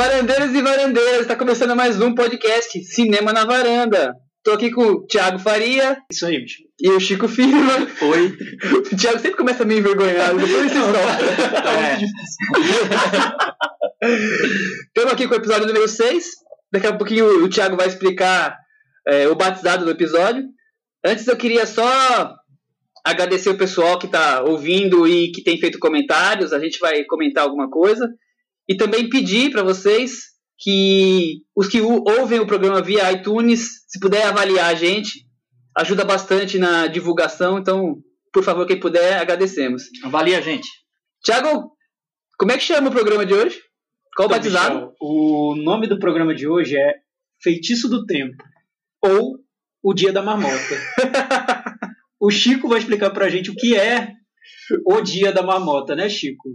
Varandeiros e varandeiras, está começando mais um podcast Cinema na Varanda. Tô aqui com o Thiago Faria. Isso aí, bicho. E o Chico Firma. Oi. O Thiago sempre começa meio envergonhado, depois vocês Estamos aqui com o episódio número 6. Daqui a pouquinho o Thiago vai explicar é, o batizado do episódio. Antes eu queria só agradecer o pessoal que está ouvindo e que tem feito comentários. A gente vai comentar alguma coisa. E também pedir para vocês que os que ouvem o programa via iTunes, se puder avaliar a gente, ajuda bastante na divulgação. Então, por favor, quem puder, agradecemos. Avalie a gente. Tiago, como é que chama o programa de hoje? Qual o então, batizado? Michel, o nome do programa de hoje é Feitiço do Tempo ou O Dia da Marmota. o Chico vai explicar pra gente o que é o Dia da Marmota, né, Chico?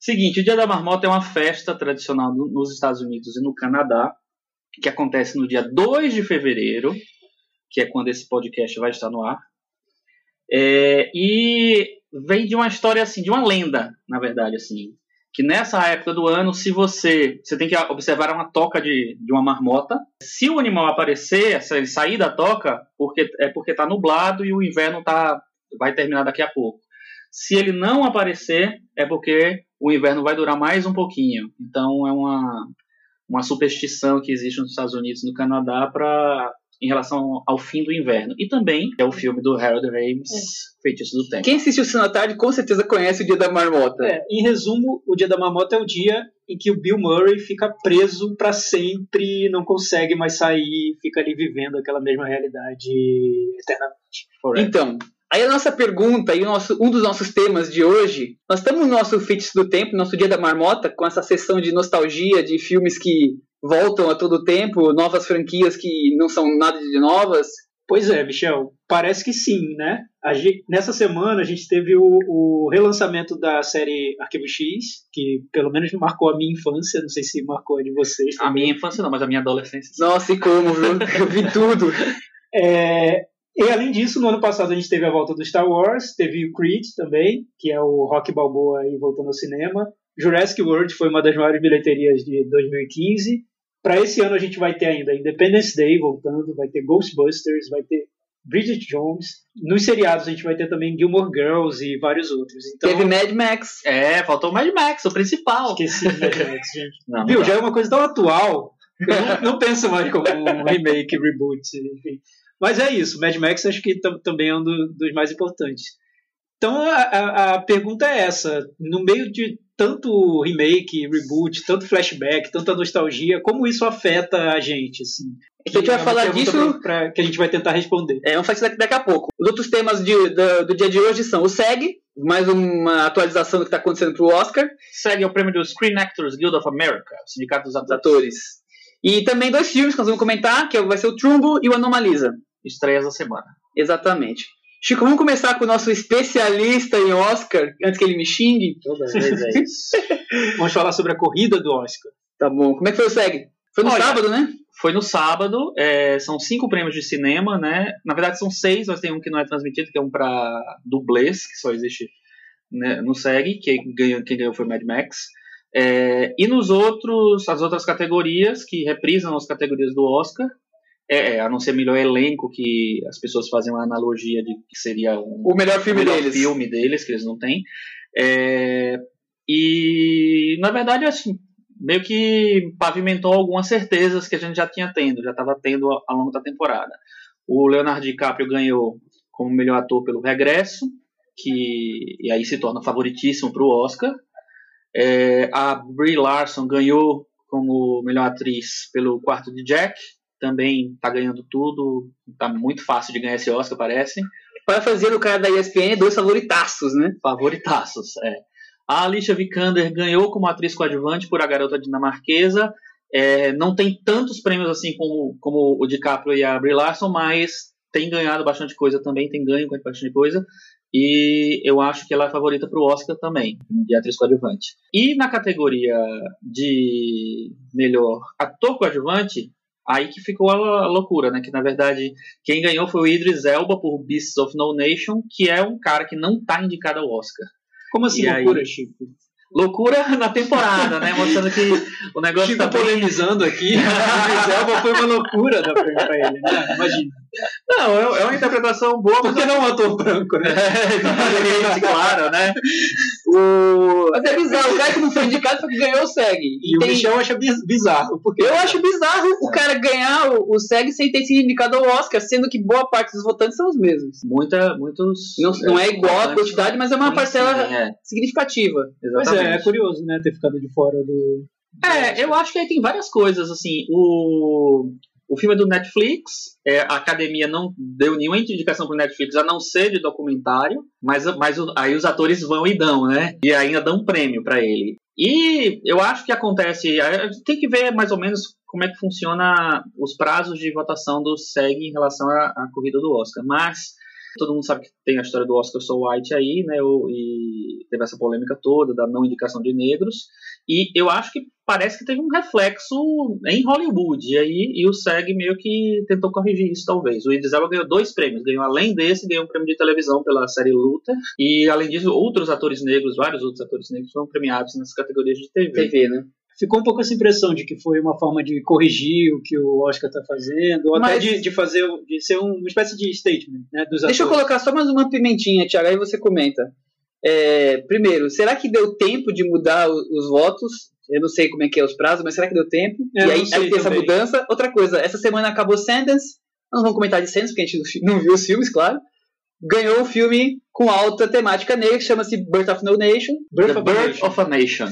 Seguinte, o Dia da Marmota é uma festa tradicional nos Estados Unidos e no Canadá, que acontece no dia 2 de fevereiro, que é quando esse podcast vai estar no ar. É, e vem de uma história assim, de uma lenda, na verdade, assim, que nessa época do ano, se você você tem que observar uma toca de, de uma marmota, se o animal aparecer, se ele sair da toca, porque é porque está nublado e o inverno tá vai terminar daqui a pouco. Se ele não aparecer, é porque o inverno vai durar mais um pouquinho. Então é uma, uma superstição que existe nos Estados Unidos e no Canadá para em relação ao fim do inverno. E também é o filme do Harold Ramis, é. Feitiço do Tempo. Quem assistiu o da Tarde com certeza conhece o Dia da Marmota. É, em resumo, o Dia da Marmota é o dia em que o Bill Murray fica preso para sempre, não consegue mais sair, fica ali vivendo aquela mesma realidade eternamente. Forever. Então, Aí a nossa pergunta e nosso, um dos nossos temas de hoje, nós estamos no nosso Feitiço do Tempo, nosso Dia da Marmota, com essa sessão de nostalgia de filmes que voltam a todo tempo, novas franquias que não são nada de novas. Pois é, Michel, parece que sim, né? Gente, nessa semana a gente teve o, o, relançamento da série Arquivo X, que pelo menos marcou a minha infância, não sei se marcou a de vocês. Também. A minha infância não, mas a minha adolescência. Sim. Nossa, e como, viu? Eu vi tudo. É, e além disso, no ano passado a gente teve a volta do Star Wars, teve o Creed também, que é o Rock Balboa aí voltando ao cinema. Jurassic World foi uma das maiores bilheterias de 2015. Para esse ano a gente vai ter ainda Independence Day voltando, vai ter Ghostbusters, vai ter Bridget Jones. Nos seriados a gente vai ter também Gilmore Girls e vários outros. Então, Teve Mad Max. É, faltou o Mad Max, o principal. Esqueci Mad Max, gente. Não, Viu, não já é uma coisa tão atual. Eu não, não penso mais como um remake, reboot, enfim. Mas é isso, Mad Max acho que também é um do, dos mais importantes. Então a, a, a, pergunta é essa: no meio de tanto remake, reboot, tanto flashback, tanta nostalgia, como isso afeta a gente? Assim? a gente vai é falar disso. Pra, pra, que a gente vai tentar responder. É, vamos fazer daqui, daqui a pouco. Os outros temas de, do, do, dia de hoje são o SEG, mais uma atualização do que está acontecendo para o Oscar. SEG é o prêmio do Screen Actors Guild of America, o Sindicato dos Atores. atores. E também dois filmes que nós vamos comentar, que vai ser o Trumbo e o Anomalisa estreias da semana. Exatamente. Chico, vamos começar com o nosso especialista em Oscar, antes que ele me xingue. Toda vez é isso. vamos falar sobre a corrida do Oscar. Tá bom. Como é que foi o SEG? Foi no Olha, sábado, né? Foi no sábado. É, são cinco prêmios de cinema, né? Na verdade são seis, mas tem um que não é transmitido, que é um para dublês, que só existe né, no SEG, que ganhou, quem ganhou foi Mad Max. É, e nos outros, as outras categorias que reprisam as categorias do Oscar, é, é, a não ser melhor elenco, que as pessoas fazem uma analogia de que seria um, o melhor filme o melhor deles. filme deles, que eles não têm. É, e, na verdade, assim, meio que pavimentou algumas certezas que a gente já tinha tendo, já estava tendo ao longo da temporada. O Leonardo DiCaprio ganhou como melhor ator pelo Regresso, que e aí se torna favoritíssimo para o Oscar. É, a Brie Larson ganhou como melhor atriz pelo Quarto de Jack, também tá ganhando tudo, tá muito fácil de ganhar esse Oscar, parece. Para fazer o cara da ESPN dois favoritaços, né? Favoritaços, é. A Alicia Vikander ganhou como atriz coadjuvante por A Garota Dinamarquesa. É, não tem tantos prêmios assim como, como o DiCaprio e a Brie Larson, mas tem ganhado bastante coisa também, tem ganho com bastante coisa. E eu acho que ela é favorita para o Oscar também, de atriz coadjuvante. E na categoria de melhor ator coadjuvante, Aí que ficou a loucura, né? Que na verdade quem ganhou foi o Idris Elba por Beasts of No Nation, que é um cara que não tá indicado ao Oscar. Como assim e loucura, aí... Chico? loucura na temporada, né? Mostrando que o negócio Chico tá bem... polemizando aqui, mas Elba foi uma loucura prêmio pra ele, né? Imagina. Não, é é uma interpretação boa, Por mas que não um ator branco, né? Exatamente, claro, né? O... Mas é bizarro, o cara que não foi indicado foi que ganhou o SEG. E o tem- Michel acha biz- bizarro. Porque Eu acho bizarro o cara ganhar o, o SEG sem ter sido indicado ao Oscar, sendo que boa parte dos votantes são os mesmos. Muita, muitos. Não, não é igual a quantidade, mas é uma parcela É, significativa. Exatamente. é, é curioso, né? Ter ficado de fora do. É, eu acho que aí tem várias coisas, assim, o, o filme é do Netflix, é, a academia não deu nenhuma indicação pro Netflix, a não ser de documentário, mas, mas o- aí os atores vão e dão, né? E ainda dão um prêmio pra ele. E eu acho que acontece, tem que ver mais ou menos como é que funciona os prazos de votação do SEG em relação à, à corrida do Oscar, mas todo mundo sabe que tem a história do Oscar So White aí, né? o- E teve essa polêmica toda da não indicação de negros. E eu acho que parece que teve um reflexo em Hollywood. E aí e o SEG meio que tentou corrigir isso, talvez. O Idris Elba ganhou dois prêmios. Ganhou, além desse, ganhou um prêmio de televisão pela série Luther. E, além disso, outros atores negros, vários outros atores negros, foram premiados nessas categorias de TV. TV, né? Ficou um pouco essa impressão de que foi uma forma de corrigir o que o Oscar tá fazendo, ou até Mas- de, de fazer, de ser um- uma espécie de statement, né? Dos Deixa eu atores. colocar só mais uma pimentinha, Thiago, aí você comenta. É, primeiro, será que deu tempo de mudar os votos? Eu não sei como é que é os prazos, mas será que deu tempo? É, e eu aí, aí tem essa mudança. Outra coisa, essa semana acabou Sentence. Não vamos comentar de Sentence, porque a gente não viu os filmes, claro. Ganhou um filme com alta temática negra, que chama-se Birth of No Nation. Birth The of a Birth Nation. of a Nation.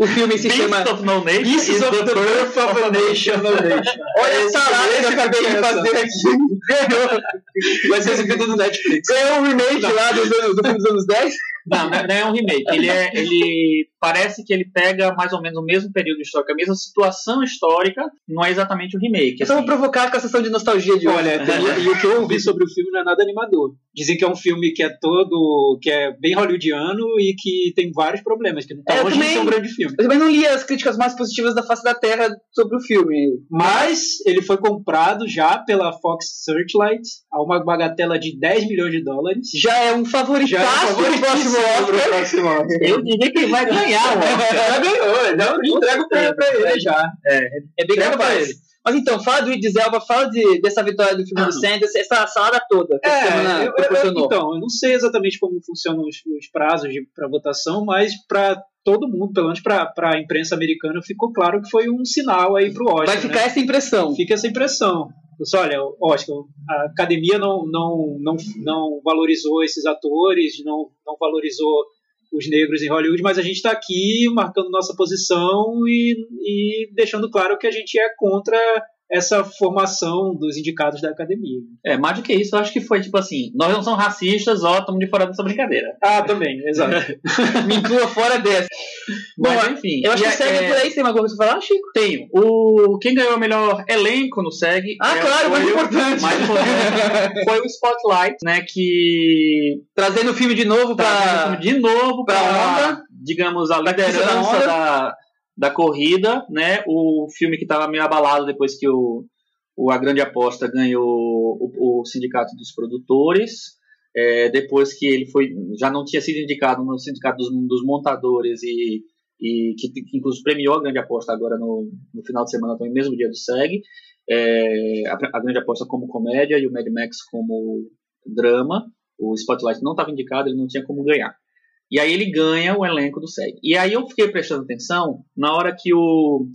O filme se Beast chama of No Nation Pieces is of the Birth of a Nation. Olha essa salada que eu acabei de fazer aqui. Ganhou, Vai ser exibido no Netflix. ganhou um remake lá anos- do filme dos anos 10. Não, não é um remake. Ele, é, ele parece que ele pega mais ou menos o mesmo período histórico, a mesma situação histórica, não é exatamente um remake. Então assim. vou provocar com a sessão de nostalgia de hoje. Olha, e o que eu ouvi sobre o filme não é nada animador. Dizem que é um filme que é todo. que é bem hollywoodiano e que tem vários problemas, que não tá É, longe de também- ser um grande filme. Eu também não li as críticas mais positivas da face da Terra sobre o filme. Mas ele foi comprado já pela Fox Searchlight a uma bagatela de 10 milhões de dólares. Já é um favoritaço Já é um pro Oscar. próximo. Eu diria que ele vai ganhar, ó. Já ganhou, já entrega o prêmio pra ele já. É bem Entrega pra ele. Mas então, fala do Idris Elba, fala de, dessa vitória do filme Ah. do Sanders, essa salada toda que essa semana É, eu- então, eu não sei exatamente como funcionam os, os prazos para votação, mas para todo mundo, pelo menos para a imprensa americana, ficou claro que foi um sinal aí pro Oscar. Vai né? ficar essa impressão. Fica essa impressão. Pessoal, olha, Oscar, a academia não, não, não, não valorizou esses atores, não, não valorizou os negros em Hollywood, mas a gente está aqui marcando nossa posição e, e deixando claro que a gente é contra essa formação dos indicados da academia. É, mais do que isso, eu acho que foi tipo assim: nós não somos racistas, ó, estamos de fora dessa brincadeira. Ah, também, exato. Me inclua fora dessa. Mas, Bom, enfim. Eu acho que é- segue é- por aí, você tem alguma coisa pra falar, Chico? Tenho. O, quem ganhou o melhor elenco no SEG. Ah, é, claro, mais o- importante. mais importante foi o Spotlight, né? Que Trazendo o filme de novo pra. vindo de novo pra para, onda. digamos, a Pra liderança da, da corrida, né? O filme que estava meio abalado depois que o, o A Grande Aposta ganhou o, o Sindicato dos Produtores. é, depois que ele foi já não tinha sido indicado no Sindicato dos, dos Montadores e, e que, que inclusive premiou a Grande Aposta agora no, no final de semana, também mesmo dia do SEG. É, a, a Grande Aposta como comédia e o Mad Max como drama. O Spotlight não estava indicado, ele não tinha como ganhar. E aí ele ganha o elenco do SEG. E aí eu fiquei prestando atenção na hora que o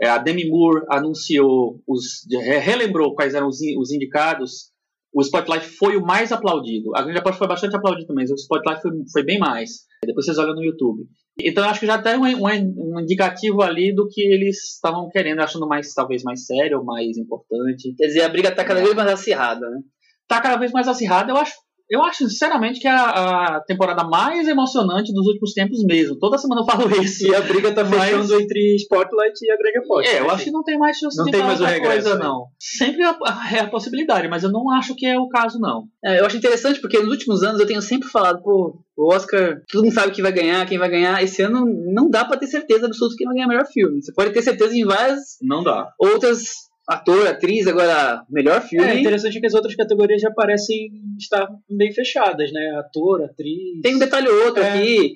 é, a Demi Moore anunciou, os, re- relembrou quais eram os, os indicados. O Spotlight foi o mais aplaudido. A Grande Aposta foi bastante aplaudido também, mas o Spotlight foi, foi bem mais. Depois vocês olham no YouTube. Então eu acho que já tem um, um- um indicativo ali do que eles estavam querendo, achando mais talvez mais sério mais importante. Quer dizer, a briga tá cada vez mais acirrada, né? Tá cada vez mais acirrada. Eu acho, eu acho sinceramente que é a, a temporada mais emocionante dos últimos tempos mesmo. Toda semana eu falo isso. E a briga tá Mas- fechando entre Spotlight e a Grande Aposta. É, eu acho que não tem mais chance Não de tem mais o outra regresso, coisa, né? não. Sempre é é a possibilidade, mas eu não acho que é o caso, não. É, eu acho interessante porque nos últimos anos eu tenho sempre falado, pô, o Oscar, todo mundo sabe quem vai ganhar, quem vai ganhar. Esse ano não dá pra ter certeza absoluta quem vai ganhar o melhor filme. Você pode ter certeza em várias Não dá. outras, ator, atriz, agora, melhor filme. É interessante que as outras categorias já parecem estar bem fechadas, né? Ator, atriz. Tem um detalhe ou outro É. aqui.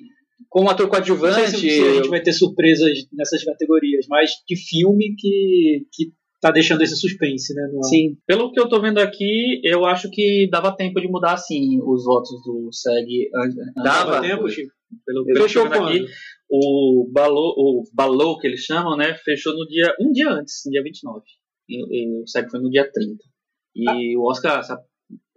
como ator Não sei coadjuvante. se, se a gente vai ter surpresas nessas categorias, mas de filme que, que tá deixando esse suspense, né? no. Sim. Pelo que eu tô vendo aqui, eu acho que dava tempo de mudar, sim, os votos do SEG. Dava Dava tempo, Chico? Pelo que eu tô Fechou vendo aqui, o Balou, o Balou, que eles chamam, né, fechou no dia, um dia antes, no dia 29. E, e o SEG foi no dia 30. E o Oscar,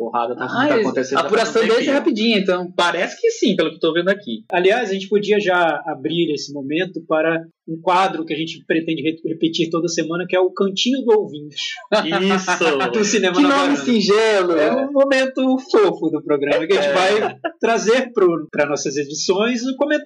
porrada tá, Ah, tá acontecendo. a apuração deles é rapidinha, então. Parece que sim, pelo que eu tô vendo aqui. Aliás, a gente podia já abrir esse momento para um quadro que a gente pretende re- repetir toda semana, que é o Cantinho do Ouvinte, do Isso! Cinema Que nome singelo! É um momento fofo do programa que a gente É. vai trazer para nossas edições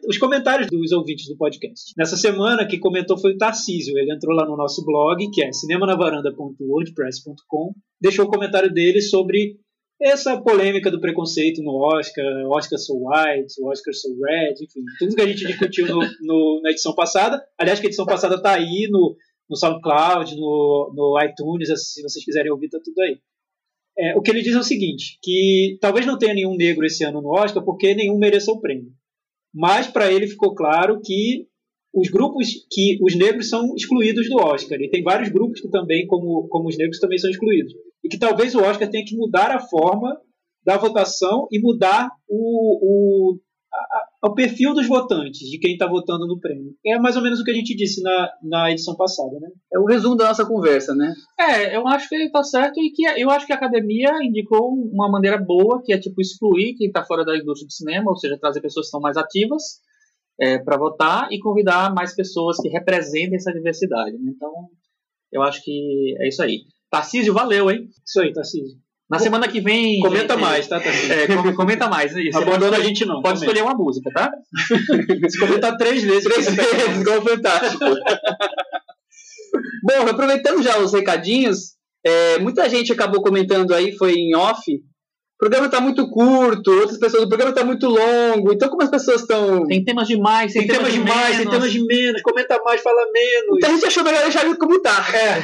os comentários dos ouvintes do podcast. Nessa semana, quem comentou foi o Tarcísio. Ele entrou lá no nosso blog, que é cinemanavaranda.wordpress.com, deixou o comentário dele sobre essa polêmica do preconceito no Oscar, Oscar so white, Oscar so red, enfim, tudo que a gente discutiu no- no- na edição passada. Aliás, que a edição passada está aí no, no SoundCloud, no, no iTunes, se vocês quiserem ouvir, tá tudo aí. É, o que ele diz é o seguinte, que talvez não tenha nenhum negro esse ano no Oscar porque nenhum mereceu o prêmio. Mas para ele ficou claro que os grupos que os negros são excluídos do Oscar e tem vários grupos que também como como os negros também são excluídos e que talvez o Oscar tenha que mudar a forma da votação e mudar o, o, a- a- o perfil dos votantes, de quem está votando no prêmio. É mais ou menos o que a gente disse na, na edição passada, né? É o resumo da nossa conversa, né? É, eu acho que ele tá certo e que eu acho que a academia indicou uma maneira boa, que é tipo excluir quem tá fora da indústria do cinema, ou seja, trazer pessoas que são mais ativas é, para votar e convidar mais pessoas que representem essa diversidade. né? Então, eu acho que é isso aí. Tarcísio, valeu, hein? Isso aí, Tarcísio. Na semana que vem. Comenta mais, tá, Tarcísio? É, com- comenta mais. Isso. Abandona a gente não. pode comenta. escolher uma música, tá? Se comentar três vezes, Três vezes, igual Fantástico. Bom, aproveitando já os recadinhos, é, muita gente acabou comentando aí, foi em off. O programa tá muito curto, outras pessoas, o programa tá muito longo. Então, como as pessoas estão. Tem temas demais, tem, tem temas de mais, tem temas de menos, comenta mais, fala menos. Então a gente achou melhor deixar ele como tá. É,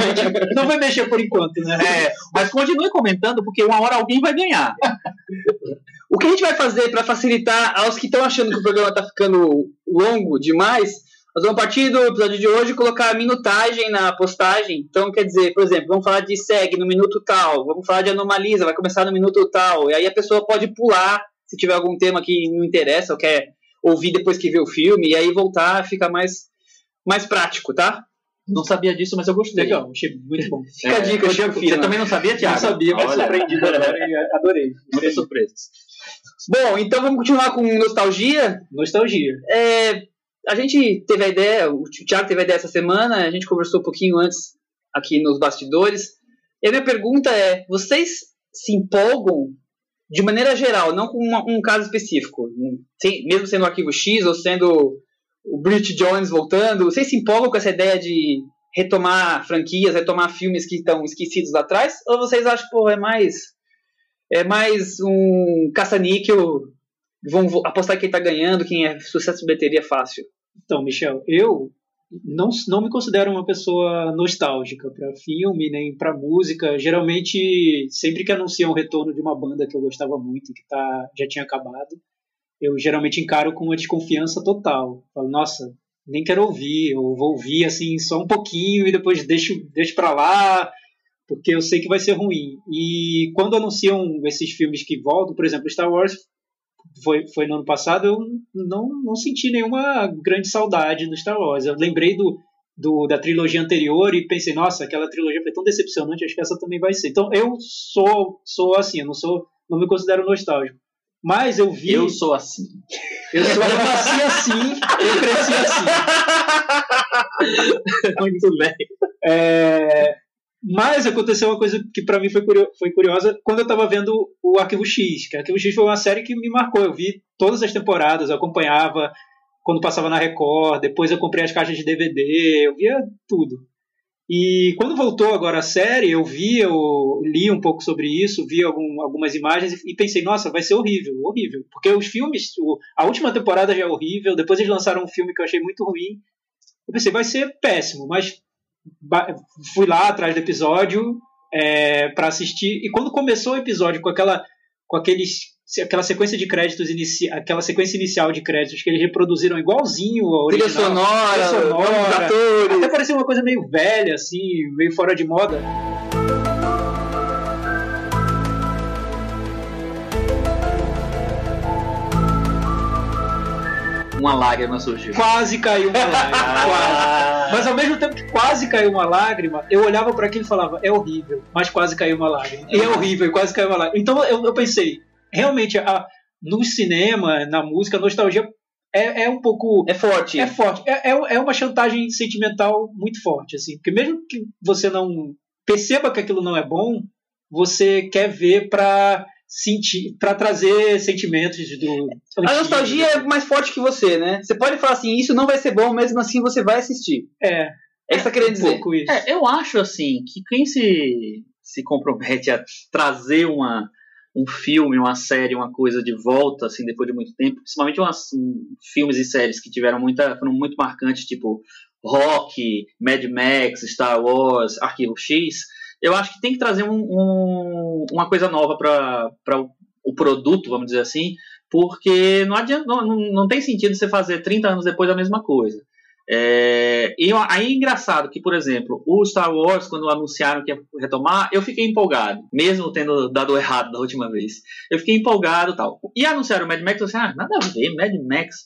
não vai mexer por enquanto, né? É, mas continue comentando, porque uma hora alguém vai ganhar. O que a gente vai fazer para facilitar aos que estão achando que o programa está ficando longo demais, nós vamos, partir do episódio de hoje, colocar a minutagem na postagem. Então, quer dizer, por exemplo, vamos falar de SEG no minuto tal, vamos falar de Anomalisa, vai começar no minuto tal, e aí a pessoa pode pular se tiver algum tema que não interessa ou quer ouvir depois que vê o filme, e aí voltar fica mais, mais prático, tá? Não sabia disso, mas eu gostei. Legal, achei muito bom. Fica a dica, Chico você também não sabia, Thiago? Não sabia, mas surpreendido agora e adorei. Muitas surpresas. Bom, então vamos continuar com nostalgia. Nostalgia. É, a gente teve a ideia, o Thiago teve a ideia essa semana, a gente conversou um pouquinho antes aqui nos bastidores. E a minha pergunta é: vocês se empolgam de maneira geral, não com uma- um caso específico, sem- mesmo sendo o arquivo X ou sendo o Bridget Jones voltando, vocês se empolgam com essa ideia de retomar franquias, retomar filmes que estão esquecidos lá atrás? Ou vocês acham que é mais é mais um caça-níquel vão apostar quem tá ganhando, quem é sucesso de bilheteria fácil. Então, Michel, eu não, não me considero uma pessoa nostálgica para filme nem para música. Geralmente, sempre que anunciam o retorno de uma banda que eu gostava muito que tá, já tinha acabado, eu geralmente encaro com uma desconfiança total. Falo, nossa, nem quero ouvir, eu vou ouvir assim só um pouquinho e depois deixo, deixo para lá, porque eu sei que vai ser ruim. E quando anunciam esses filmes que voltam, por exemplo, Star Wars foi, foi no ano passado, eu não, não senti nenhuma grande saudade do Star Wars. Eu lembrei do, do, da trilogia anterior e pensei, nossa, aquela trilogia foi tão decepcionante, acho que essa também vai ser. Então eu sou, sou assim, eu não sou, não me considero nostálgico. Mas eu vi. Eu sou assim. Eu, sou, eu nasci assim, eu cresci assim. Muito bem. É, mas aconteceu uma coisa que para mim foi, curio- foi curiosa quando eu estava vendo o Arquivo X. Que Arquivo X foi uma série que me marcou. Eu vi todas as temporadas, eu acompanhava quando passava na Record, depois eu comprei as caixas de DVD, eu via tudo. E quando voltou agora a série, eu vi, eu li um pouco sobre isso, vi algum- algumas imagens e, pensei, nossa, vai ser horrível, horrível. Porque os filmes, a última temporada já é horrível, depois eles lançaram um filme que eu achei muito ruim. Eu pensei, vai ser péssimo, mas fui lá atrás do episódio é, para assistir. E quando começou o episódio com aquela, com aqueles aquela sequência de créditos inici... aquela sequência inicial de créditos que eles reproduziram igualzinho Trilha original. sonora, Trilha sonora. atores. Até parecia uma coisa meio velha, assim, meio fora de moda. Uma lágrima surgiu. Quase caiu uma lágrima. quase. Mas ao mesmo tempo que quase caiu uma lágrima, eu olhava para aquilo e falava, é horrível, mas quase caiu uma lágrima. E é horrível, quase caiu uma lágrima. Então eu, eu pensei, realmente, a, no cinema, na música, a nostalgia é, é um pouco. É forte. É forte. É, é, é uma chantagem sentimental muito forte, assim. Porque mesmo que você não perceba que aquilo não é bom, você quer ver para sentir, para trazer sentimentos do. A nostalgia é mais forte que você, né? Você pode falar assim, isso não vai ser bom, mesmo assim você vai assistir. É. É isso que você queria um dizer. É, eu acho assim que quem se, se compromete a trazer uma, um filme, uma série, uma coisa de volta, assim, depois de muito tempo, principalmente umas, um, filmes e séries que tiveram muita, foram muito marcantes, tipo Rock, Mad Max, Star Wars, Arquivo X, eu acho que tem que trazer um, um, uma coisa nova para o, o produto, vamos dizer assim, porque não, adianta, não, não, tem sentido você fazer 30 anos depois a mesma coisa. É, e aí é engraçado que, por exemplo, o Star Wars, quando anunciaram que ia retomar, eu fiquei empolgado, mesmo tendo dado errado da última vez. Eu fiquei empolgado e tal. E anunciaram o Mad Max, eu disse, ah, nada a ver, Mad Max.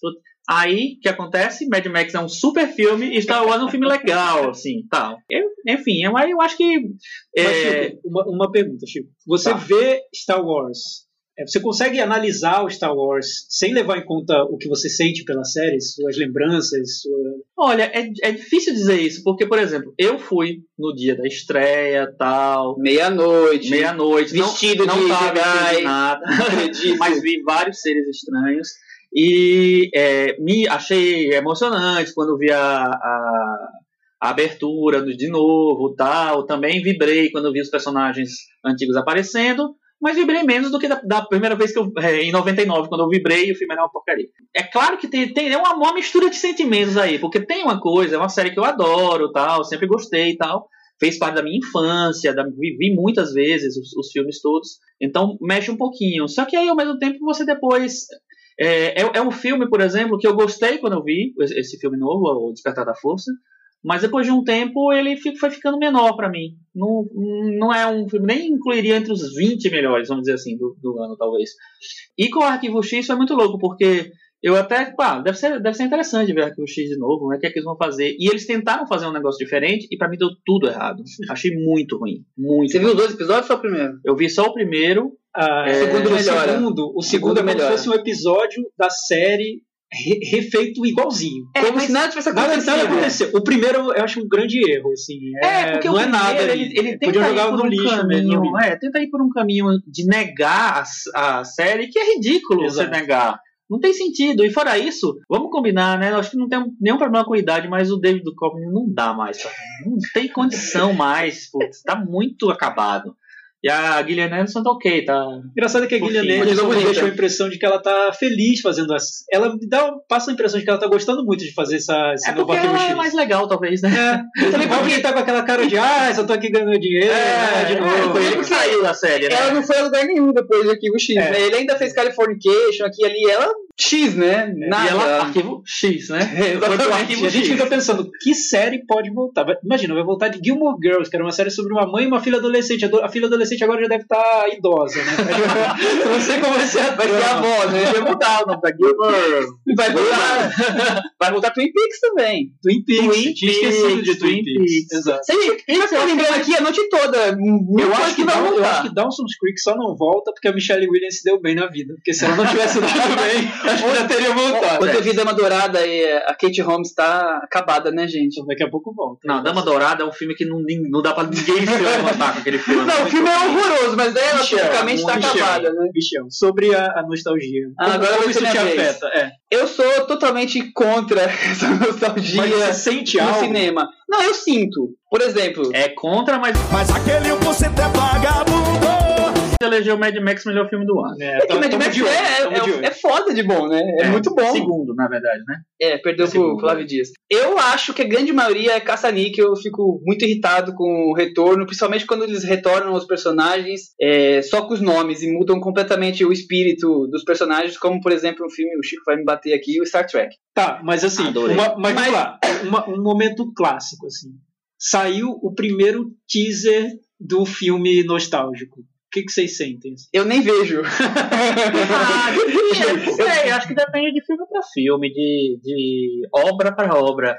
Aí, o que acontece? Mad Max é um super filme e Star Wars é um filme legal, assim, tal. Eu, enfim, eu, eu acho que... Mas, É, Chico, uma, uma pergunta, Chico. Você Tá. vê Star Wars, é, você consegue analisar o Star Wars sem levar em conta o que você sente pela série, suas lembranças, sua... olha, é, é difícil dizer isso, porque, por exemplo, eu fui no dia da estreia, tal, Meia-noite. meia-noite, não- Vestido não, de tava de nada. Acredito. mas vi vários seres estranhos e é, me achei emocionante quando vi a, a, a abertura de novo tal também vibrei quando vi os personagens antigos aparecendo mas vibrei menos do que da, da primeira vez que eu é, em 99 quando eu vibrei o filme era uma porcaria é claro que tem, tem é uma, uma mistura de sentimentos aí porque tem uma coisa é uma série que eu adoro tal sempre gostei e tal fez parte da minha infância, da, vi, vi muitas vezes os, os filmes todos, então mexe um pouquinho. Só que aí, ao mesmo tempo, você depois. É, é, é um filme, por exemplo, que eu gostei quando eu vi esse, filme novo, O Despertar da Força, mas depois de um tempo ele foi ficando menor pra mim. Não, não é um filme, nem incluiria entre os 20 melhores, vamos dizer assim, do, do ano, talvez. E com o Arquivo X foi muito louco, porque eu até, pá, deve ser, deve ser interessante ver Arquivo X de novo, né? O que é que eles vão fazer? E eles tentaram fazer um negócio diferente e pra mim deu tudo errado. Achei muito ruim. Muito. Você viu os dois episódios ou só o primeiro? Eu vi só o primeiro. Ah, É, segundo o segundo, o segundo é como melhora. se fosse um episódio da série re- refeito igualzinho. Como se nada tivesse acontecido. nada aconteceu. O primeiro eu acho um grande erro, assim. É, porque não o é primeiro, nada. Ele, ele tenta Podiam ir jogar por no um lixo caminho, mesmo. é, tenta ir por um caminho de negar a, a série, que é ridículo Exato. você negar. Não tem sentido. E fora isso, vamos combinar, né? Eu acho que não tem nenhum problema com a idade, mas o David Duchovny não dá mais. Não tem condição mais. Putz, tá muito acabado. E a Gillian Anderson tá ok, tá. Engraçado é que a Gillian. Anderson me deixou a impressão de que ela tá feliz fazendo as. Ela me dá, passa a impressão de que ela tá gostando muito de fazer essa, esse É novo porque ela é mais legal, talvez, né? É, também porque tá com aquela cara de ah, só tô aqui ganhando dinheiro, né, de novo. foi ele que saiu da série, né? Ela não foi a lugar nenhum depois do Arquivo X, É. né? Ele ainda fez Californication aqui e ali, ela X, né? Nada. E ela, arquivo X, né? Exatamente. E a gente X. fica pensando, que série pode voltar? Imagina, vai voltar de Gilmore Girls, que era uma série sobre uma mãe e uma filha adolescente. A do- A filha adolescente agora já deve estar idosa, né? Eu não sei como vai ser a Vai ser a avó, né? Vai mudar o nome da Gilmore. Vai voltar. vai voltar Twin Peaks também. Twin Peaks. Twin tinha esquecido de Twin Twin Peaks. Peaks. Exato. Você já tá lembrando aqui a noite toda. Eu acho, que vai Down- eu voltar. acho que Dawson's Creek só não volta porque a Michelle Williams se deu bem na vida. Porque se ela não tivesse dado bem, acho que já teria voltado. Quando eu vi Dama Dourada, e a Kate Holmes tá acabada, né, gente? Então, daqui a pouco volta. Não, Dama Dourada é um filme que não, não dá pra ninguém se levantar com aquele filme. Não, o filme é horroroso, mas ela Michel, praticamente tá Michel. acabada, né? Bichão, sobre a, a nostalgia. Ah, como, agora como isso te afeta? É. Eu sou totalmente contra essa nostalgia Mas você sente no algo? cinema. Não, eu sinto. Por exemplo, É contra, mas Mas aquele você é vagabundo elegeu o Mad Max melhor filme do ano. É, que o Mad Max é, é, é, foda de bom, né? É, muito bom. Segundo, na verdade, né? É, perdeu pro Flávio Dias. Eu acho que a grande maioria é caça-níquel. Eu fico muito irritado com o retorno, principalmente quando eles retornam os personagens é, só com os nomes e mudam completamente o espírito dos personagens, como, por exemplo, um filme, o Chico vai me bater aqui, o Star Trek. Tá, mas assim, uma, mas, mas... vamos lá, uma, um momento clássico, assim. Saiu o primeiro teaser do filme nostálgico. O que, que vocês sentem? Eu nem vejo. ah, não sei, acho que depende de filme para filme, de, de obra para obra.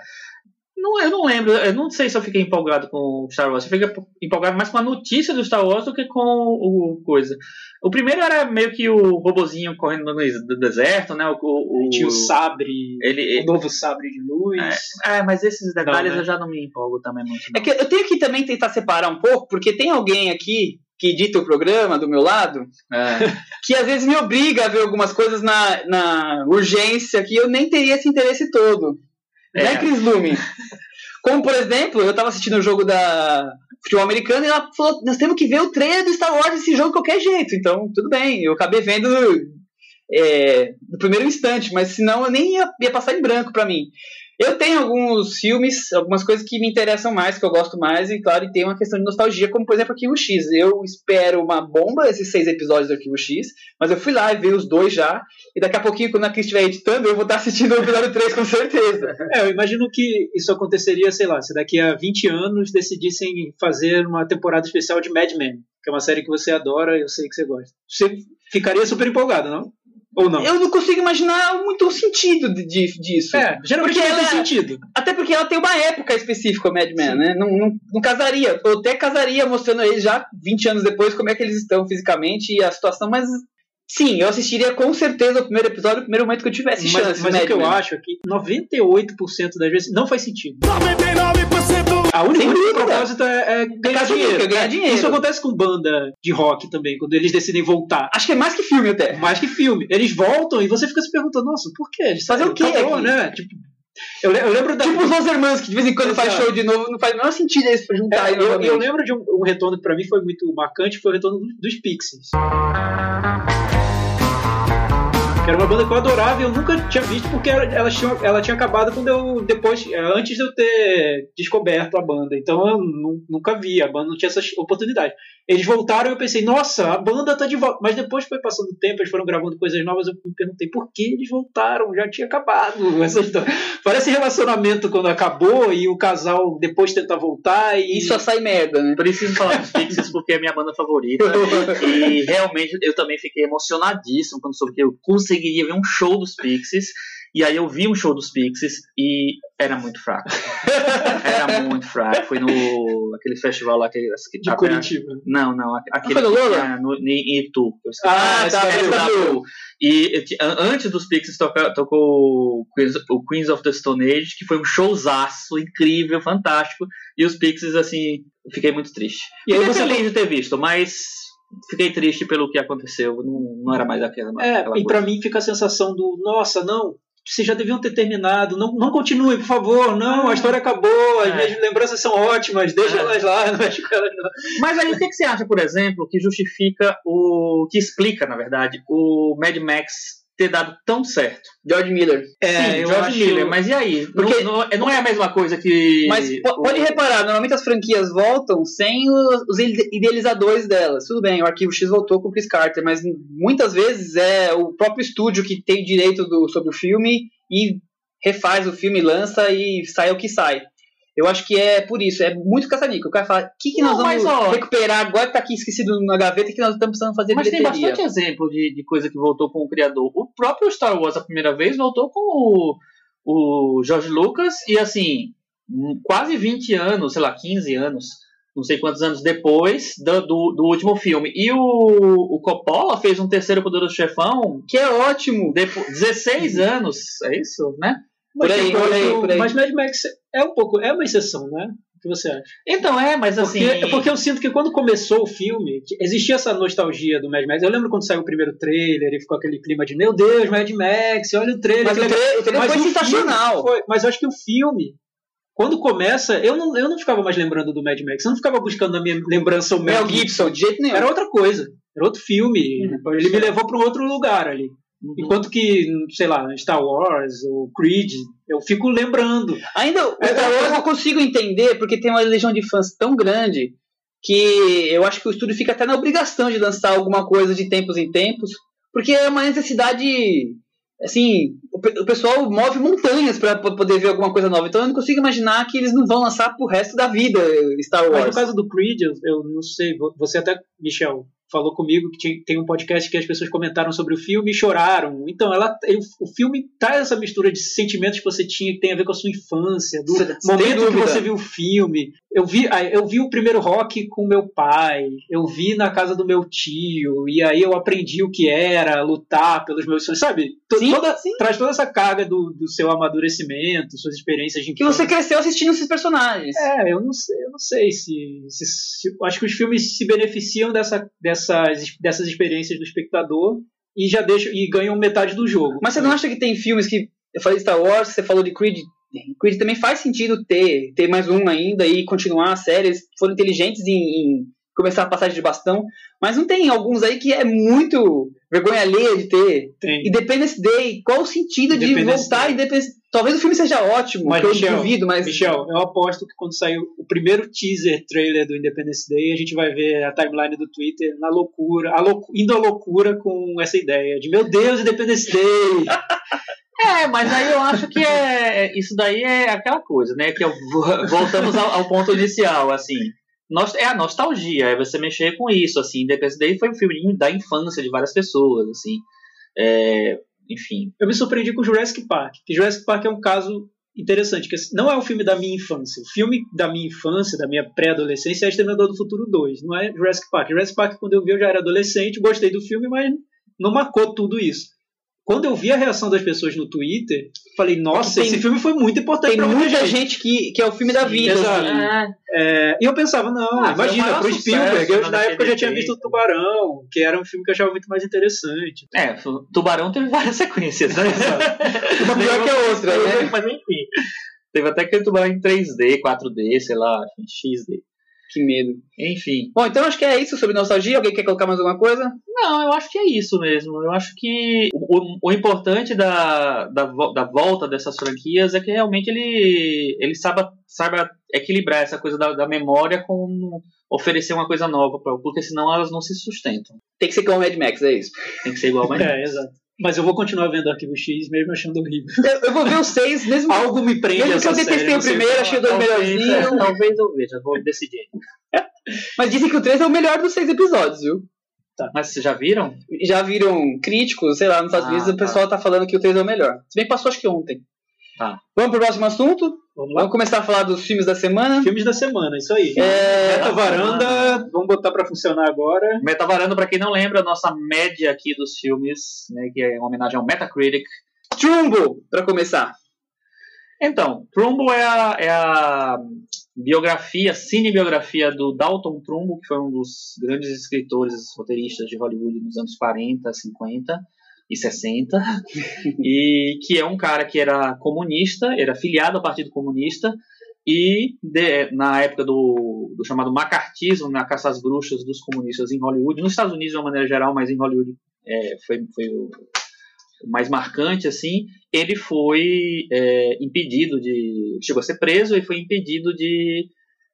Não, eu não lembro, eu não sei se eu fiquei empolgado com Star Wars. Eu fiquei empolgado mais com a notícia do Star Wars do que com o coisa. O primeiro era meio que o robozinho correndo no deserto, né? O, o, Tinha o sabre, ele, o novo sabre de luz. É, é mas esses detalhes não, né? eu já não me empolgo também muito. Não. É que eu tenho que também tentar separar um pouco, porque tem alguém aqui que edita o programa do meu lado, é. que às vezes me obriga a ver algumas coisas na, na urgência que eu nem teria esse interesse todo. É. Né, Chris Lume? Como, por exemplo, eu estava assistindo o jogo da futebol americano e ela falou: nós temos que ver o trailer do Star Wars desse jogo de qualquer jeito. Então, tudo bem, eu acabei vendo é, no primeiro instante, mas senão eu nem ia, ia passar em branco para mim. Eu tenho alguns filmes, algumas coisas que me interessam mais, que eu gosto mais, e claro, tem uma questão de nostalgia, como por exemplo Arquivo X. Eu espero uma bomba esses seis episódios do Arquivo X, mas eu fui lá e vi os dois já, e daqui a pouquinho, quando a Cris estiver editando, eu vou estar assistindo o episódio 3 com certeza. É, eu imagino que isso aconteceria, sei lá, se daqui a 20 anos decidissem fazer uma temporada especial de Mad Men, que é uma série que você adora e eu sei que você gosta. Você ficaria super empolgado, não? Ou não? Eu não consigo imaginar muito o sentido de, de, disso. É, geralmente porque não tem sentido. Até porque ela tem uma época específica, o Mad Men, né? Não, não, não, casaria. Eu até casaria mostrando eles já 20 anos depois como é que eles estão fisicamente e a situação, mas Sim, eu assistiria com certeza o primeiro episódio, no primeiro momento que eu tivesse mas, chance. Mas o que eu acho é que 98% das vezes não faz sentido. 99%! A única, único propósito é, é ganhar, dinheiro. ganhar dinheiro. Isso acontece com banda de rock também, quando eles decidem voltar. Acho que é mais que filme até. Mais que filme. Eles voltam e você fica se perguntando, nossa, por quê? Eles Fazer o quê? Acabou, né? Tipo, eu, eu, lembro da. Tipo os Los Hermanos, que de vez em quando Exato. faz show de novo, não faz o menor sentido eles juntar é, eu, eu, lembro de um, um, retorno que pra mim foi muito marcante, foi o retorno dos, dos Pixies era uma banda que eu adorava e eu nunca tinha visto porque ela, ela, tinha, ela tinha acabado quando eu depois é, antes de eu ter descoberto a banda. Então eu nunca vi a banda não tinha essa oportunidade eles voltaram e eu pensei nossa a banda tá de volta. Mas depois foi passando o tempo eles foram gravando coisas novas eu me perguntei por que eles voltaram? Já tinha acabado. Essa história parece relacionamento quando acabou e o casal depois tenta voltar e, e só sai merda né? Preciso falar dos Pixies porque é a minha banda favorita. E realmente eu também fiquei emocionadíssimo quando soube que eu consegui conseguiria ver um show dos Pixies. E aí eu vi um show dos Pixies e era muito fraco. era muito fraco. Foi no aquele festival lá que, que de Curitiba. Não, não, aquele não foi no, no, em Itu. Ah, ah tá, é, E antes dos Pixies toca, tocou o Queens of the Stone Age, que foi um showzaço incrível, fantástico. E os Pixies assim, fiquei muito triste. E aí você feliz de ter visto, mas fiquei triste pelo que aconteceu. Não, não era mais aquela. É, aquela e para mim fica a sensação do, nossa, não, vocês já deviam ter terminado, não, não continue, por favor, não, a história acabou, as é. minhas lembranças são ótimas, deixa é. elas lá, não mexe com elas não. Mas aí o que, que você acha, por exemplo, que justifica o. que explica, na verdade, o Mad Max ter dado tão certo. George Miller. É, Sim, George acho... Miller, mas e aí? Porque não, não, não, é a mesma coisa que. Mas pode reparar, normalmente as franquias voltam sem os idealizadores delas. Tudo bem, o Arquivo X voltou com o Chris Carter, mas muitas vezes é o próprio estúdio que tem direito do, sobre o filme e refaz o filme, lança e sai o que sai. Eu acho que é por isso, é muito caça-níquel. O cara fala, o que, que nós não, vamos mas, ó, recuperar agora que tá aqui esquecido na gaveta que nós estamos precisando fazer Mas bilheteria. tem bastante exemplo de, de coisa que voltou com o criador. O próprio Star Wars, a primeira vez, voltou com o, o George Lucas e, assim, quase 20 anos, sei lá, 15 anos, não sei quantos anos depois do, do, do último filme. E o, o Coppola fez um terceiro Poderoso Chefão, que é ótimo, depois, 16 anos, é isso, né? Por aí, por aí, por aí. Mas Mad Max é um pouco, é uma exceção, né? O que você acha? Então, é, mas assim. Porque, porque eu sinto que quando começou o filme, existia essa nostalgia do Mad Max. Eu lembro quando saiu o primeiro trailer e ficou aquele clima de meu Deus, Mad Max, olha o trailer. Mas o trailer, o trailer mas foi sensacional. Foi, mas eu acho que o filme, quando começa, eu não, eu não ficava mais lembrando do Mad Max. Eu não ficava buscando a minha lembrança o Mel, Mel Gibson, de jeito nenhum. Era outra coisa. Era outro filme. Hum, ele me levou para um outro lugar ali. Uhum. Enquanto que, sei lá, Star Wars ou Creed, eu fico lembrando. Ainda o É, Star Wars é, eu consigo entender, porque tem uma legião de fãs tão grande que eu acho que o estúdio fica até na obrigação de lançar alguma coisa de tempos em tempos, porque é uma necessidade. Assim, o, pe- o pessoal move montanhas para poder ver alguma coisa nova. Então eu não consigo imaginar que eles não vão lançar pro resto da vida Star Mas no Wars. caso do Creed, eu, eu não sei, vo- você até, Michel, falou comigo que tinha- tem um podcast que as pessoas comentaram sobre o filme e choraram. Então, ela, o filme traz essa mistura de sentimentos que você tinha que tem a ver com a sua infância, do Sem- momento que você viu o filme. Eu vi, eu vi o primeiro rock com meu pai, eu vi na casa do meu tio, e aí eu aprendi o que era lutar pelos meus sonhos, sabe? Sim, toda- sim. Traz toda essa carga do, do seu amadurecimento, suas experiências de Que você infância. cresceu assistindo esses personagens. É, eu não sei, eu não sei se, se- se- acho que os filmes se beneficiam dessa, dessas, dessas experiências do espectador e já deixam e ganham metade do jogo. Mas você não acha que tem filmes que. Eu falei de Star Wars, você falou de Creed. Creed também faz sentido ter, ter mais um ainda e continuar a série. Eles foram inteligentes em, em começar a passagem de bastão. Mas não tem alguns aí que é muito vergonha alheia de ter. Tem. Independence Day, qual o sentido de voltar Day. Independence Talvez o filme seja ótimo, Mas, que eu Michel, duvido, mas. Michel, eu aposto que quando sair o primeiro teaser trailer do Independence Day, a gente vai ver a timeline do Twitter na loucura, a loucu- indo à loucura com essa ideia de meu Deus, Independence Day! É, mas aí eu acho que é, é- isso daí é aquela coisa, né? Que eu, vo- voltamos ao, ao ponto inicial, assim. Nos- é a nostalgia, é você mexer com isso, assim. Independence Day foi um filme da infância de várias pessoas, assim. É, enfim. Eu me surpreendi com Jurassic Park, que Jurassic Park é um caso interessante, que não é um filme da minha infância. O filme da minha infância, da minha pré-adolescência, é Exterminador do Futuro 2, não é Jurassic Park. Jurassic Park, quando eu vi, eu já era adolescente, gostei do filme, mas não marcou tudo isso. Quando eu vi a reação das pessoas no Twitter, falei, nossa, Tem- esse filme foi muito importante Tem pra muita gente que, que é o filme da vida. exato. assim. É, e eu pensava, não, Ah, imagina, pro Spielberg. Eu, na época eu já tinha visto o. Tubarão, que era um filme que eu achava muito mais interessante. É, Tubarão teve várias sequências, né? Uma pior que a outra, né? Mas enfim. Teve até aquele Tubarão em 3D, 4D, sei lá, XD. Que medo. Enfim. Bom, então acho que é isso sobre nostalgia. Alguém quer colocar mais alguma coisa? Não, eu acho que é isso mesmo. Eu acho que o, o importante da, da, da volta dessas franquias é que realmente ele, ele saiba, saiba equilibrar essa coisa da, da memória com oferecer uma coisa nova, pra, porque senão elas não se sustentam. Tem que ser como o Mad Max, é isso. Tem que ser igual mais. É, exato. Mas eu vou continuar vendo Arquivo X, mesmo achando horrível. Eu, eu vou ver os seis, mesmo, Algo me prende mesmo que eu detestei o primeiro, achei o dois é, melhorzinho. talvez eu veja, vou decidir. Mas dizem que o 3 é o melhor dos seis episódios, viu? Mas vocês já viram? Já viram críticos, sei lá, nos Estados Ah, Unidos, o tá. pessoal tá falando que o 3 é o melhor. Se bem que passou acho que ontem. Tá. Vamos pro próximo assunto? Vamos. Vamos começar a falar dos filmes da semana. Filmes da semana, isso aí. É, Meta Varanda, vamos botar pra funcionar agora. Metavaranda, pra quem não lembra, a nossa média aqui dos filmes, né, que é uma homenagem ao Metacritic. Trumbo, pra começar. Então, Trumbo é a, é a biografia, cinebiografia do Dalton Trumbo, que foi um dos grandes escritores, roteiristas de Hollywood nos anos 40, 50 e 60, e que é um cara que era comunista, era filiado ao Partido Comunista, e de- na época do, do chamado macartismo, na caça às bruxas dos comunistas em Hollywood, nos Estados Unidos de uma maneira geral, mas em Hollywood é, foi, foi o o mais marcante, assim, ele foi é, impedido de. chegou a ser preso e foi impedido de.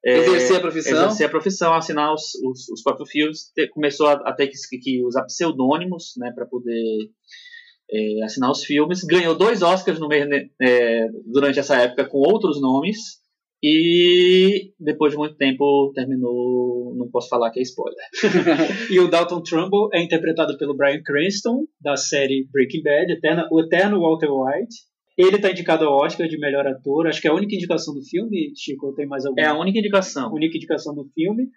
É, Exercer a profissão. exercer a profissão, assinar os, os, os próprios filmes. Te- Começou a, a ter que, que usar pseudônimos né, para poder é, assinar os filmes. Ganhou dois Oscars no meio, né, é, durante essa época com outros nomes. E depois de muito tempo terminou. Não posso falar que é spoiler. E o Dalton Trumbull é interpretado pelo Bryan Cranston, da série Breaking Bad, eterna- o eterno Walter White. Ele está indicado ao Oscar de melhor ator. Acho que é a única indicação do filme, Chico, tem mais alguma? É a única indicação. única indicação do filme.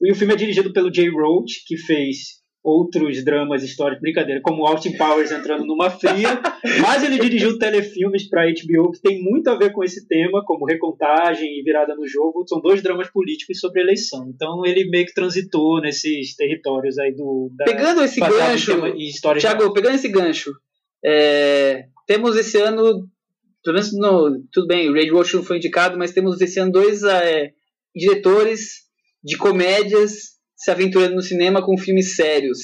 E o filme é dirigido pelo Jay Roach, que fez outros dramas históricos, brincadeira, como Austin Powers entrando numa fria, mas ele dirigiu telefilmes para HBO que tem muito a ver com esse tema, como Recontagem e Virada no Jogo, são dois dramas políticos sobre eleição. Então ele meio que transitou nesses territórios aí do da, Pegando esse gancho, Thiago, pegando esse gancho, é, temos esse ano, pelo menos no, tudo bem, o Ray Roach não foi indicado, mas temos esse ano dois é, diretores de comédias se aventurando no cinema com filmes sérios.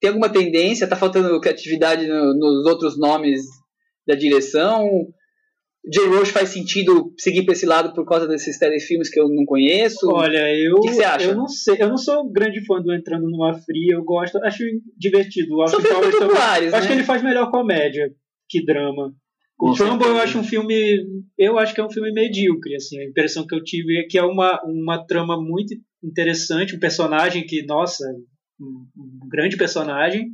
Tem alguma tendência? Tá faltando criatividade no, nos outros nomes da direção? J. Roche faz sentido seguir para esse lado por causa desses telefilmes que eu não conheço? Olha, eu, que que eu não sei, eu não sou grande fã do Entrando numa Fria, eu gosto, acho divertido. São filmes populares, né? Acho que ele faz melhor comédia que drama. Com o Trumbo eu acho um filme, eu acho que é um filme medíocre, assim, a impressão que eu tive é que é uma, uma trama muito interessante, um personagem que, nossa, um, um grande personagem,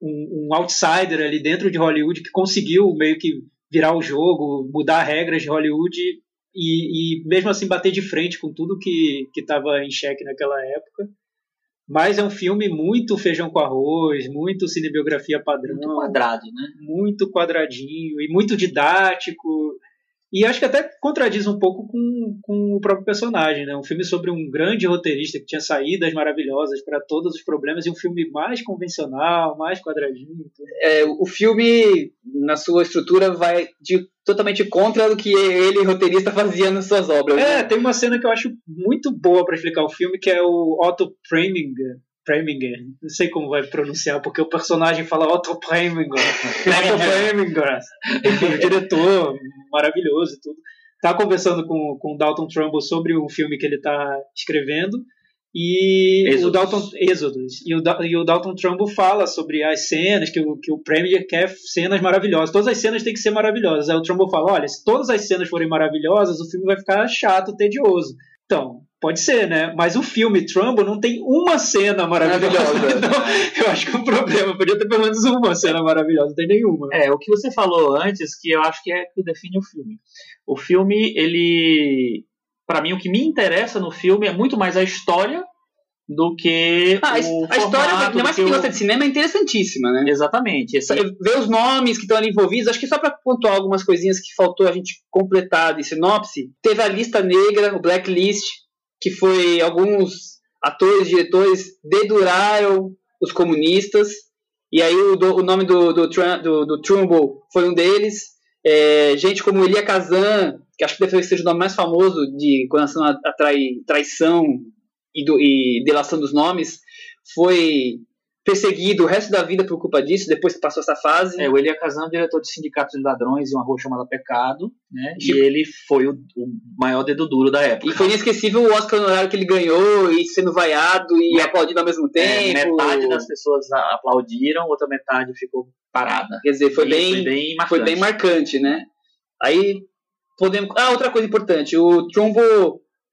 um, um outsider ali dentro de Hollywood que conseguiu meio que virar o jogo, mudar regras de Hollywood e, e mesmo assim bater de frente com tudo que estava em xeque naquela época. Mas é um filme muito feijão com arroz, muito cinebiografia padrão. Muito quadrado, né? Muito quadradinho e muito didático. E acho que até contradiz um pouco com, com o próprio personagem, né? Um filme sobre um grande roteirista que tinha saídas maravilhosas para todos os problemas e um filme mais convencional, mais quadradinho. É, o filme, na sua estrutura, vai de, totalmente contra do que ele, roteirista, fazia nas suas obras. É, né? tem uma cena que eu acho muito boa para explicar o filme, que é o Otto Preminger, Preminger, não sei como vai pronunciar, porque o personagem fala Otto Preminger. Otto Preminger. Enfim, o diretor, maravilhoso e tudo. Tá conversando com, com o Dalton Trumbull sobre um filme que ele está escrevendo. E Exodus. o Dalton Exodus, e o, e o Dalton Trumbull fala sobre as cenas que o, que o Premier quer cenas maravilhosas. Todas as cenas têm que ser maravilhosas. Aí o Trumbull fala: olha, se todas as cenas forem maravilhosas, o filme vai ficar chato, tedioso. Então, Pode ser, né? Mas o filme Trumbo não tem uma cena maravilhosa. então, eu acho que o problema podia ter pelo menos uma cena maravilhosa, não tem nenhuma. É, o que você falou antes, que eu acho que é que define o filme. O filme, ele. para mim, o que me interessa no filme é muito mais a história do que ah, o a história, ainda mais que, que gosta de cinema, é interessantíssima, né? Exatamente. Esse... Ver os nomes que estão ali envolvidos, acho que só para pontuar algumas coisinhas que faltou a gente completar de sinopse, teve a lista negra, o blacklist, que foi alguns atores, diretores deduraram os comunistas, e aí o, do, o nome do, do, do, do Trumbull foi um deles. É, gente como Elia Kazan, que acho que deve ser o nome mais famoso de com relação a trai, traição e, do, e delação dos nomes, foi perseguido o resto da vida por culpa disso, depois que passou essa fase. É, o Elia Kazan é diretor de Sindicato de Ladrões e uma rua chamada Pecado, né? E ele foi o, o, maior dedo duro da época. E foi inesquecível o Oscar honorário que ele ganhou, e sendo vaiado e Met... aplaudido ao mesmo é, tempo. É, metade das pessoas aplaudiram, outra metade ficou parada. Quer dizer, foi, bem, foi bem, marcante. foi bem marcante, né? Aí podemos. Ah, outra coisa importante, o Trumbo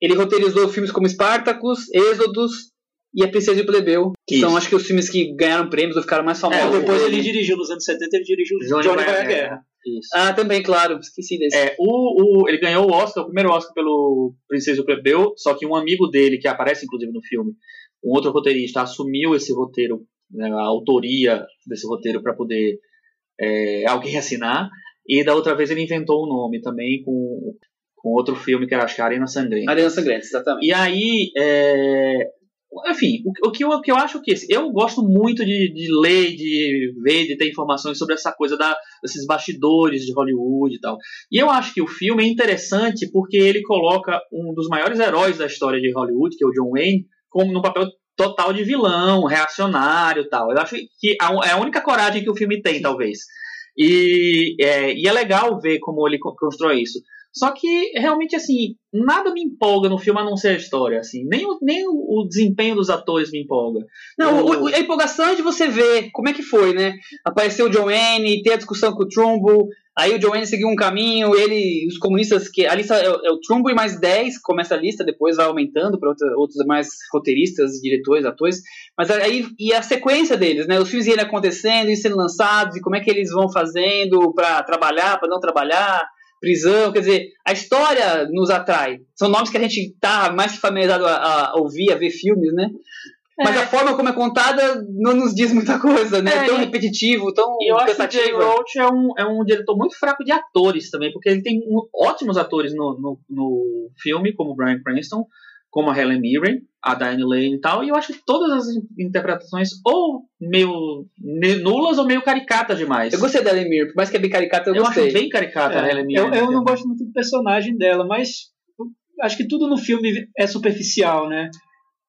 ele roteirizou filmes como Spartacus, Êxodos, e A Princesa e o Plebeu, que Isso. são acho que os filmes que ganharam prêmios ou ficaram mais famosos. É, depois ele dirigiu, nos anos 70, ele dirigiu Johnny, Johnny vai à Guerra. Guerra. Isso. Ah, também, claro, esqueci desse. É, o, o, ele ganhou o Oscar, o primeiro Oscar pelo Princesa e o Plebeu, só que um amigo dele, que aparece inclusive no filme, um outro roteirista, assumiu esse roteiro, né, a autoria desse roteiro para poder é, alguém assinar, e da outra vez ele inventou um nome também com, com outro filme que era, acho que Arena Sangrenta. Arena Sangrenta, exatamente. E aí, é, enfim, o, o, que eu, o que eu acho que eu gosto muito de, de ler, de ver, de ter informações sobre essa coisa da, desses bastidores de Hollywood e tal. E eu acho que o filme é interessante porque ele coloca um dos maiores heróis da história de Hollywood, que é o John Wayne, como no papel total de vilão, reacionário e tal. Eu acho que é a única coragem que o filme tem, talvez. E é, e é legal ver como ele constrói isso. Só que realmente assim, nada me empolga no filme a não ser a história, assim. Nem o, nem o, desempenho dos atores me empolga. Não, o, a empolgação é de você ver como é que foi, né? Apareceu o John Wayne, ter a discussão com o Trumbull, aí o John Wayne seguiu um caminho, ele, os comunistas, que a lista é, é o Trumbull e mais 10, começa a lista, depois vai aumentando para outros mais roteiristas, diretores, atores, mas aí, e a sequência deles, né? Os filmes iam acontecendo, e sendo lançados, e como é que eles vão fazendo para trabalhar, para não trabalhar, prisão, quer dizer, a história nos atrai. São nomes que a gente está mais familiarizado a, a, ouvir, a ver filmes, né? É. Mas a forma como é contada não nos diz muita coisa, né? É, é tão repetitivo, tão e eu cansativo. acho que o Roach é um, é um diretor muito fraco de atores também, porque ele tem ótimos atores no, no, no filme, como o Brian Cranston, como a Helen Mirren, a Diane Lane e tal, e eu acho que todas as interpretações ou meio nulas ou meio caricatas demais. Eu gostei da Helen Mirren, por mais que é bem caricata, eu, eu gostei. acho bem caricata é, a Helen Mirren. Eu, eu não gosto muito do personagem dela, mas acho que tudo no filme é superficial, né?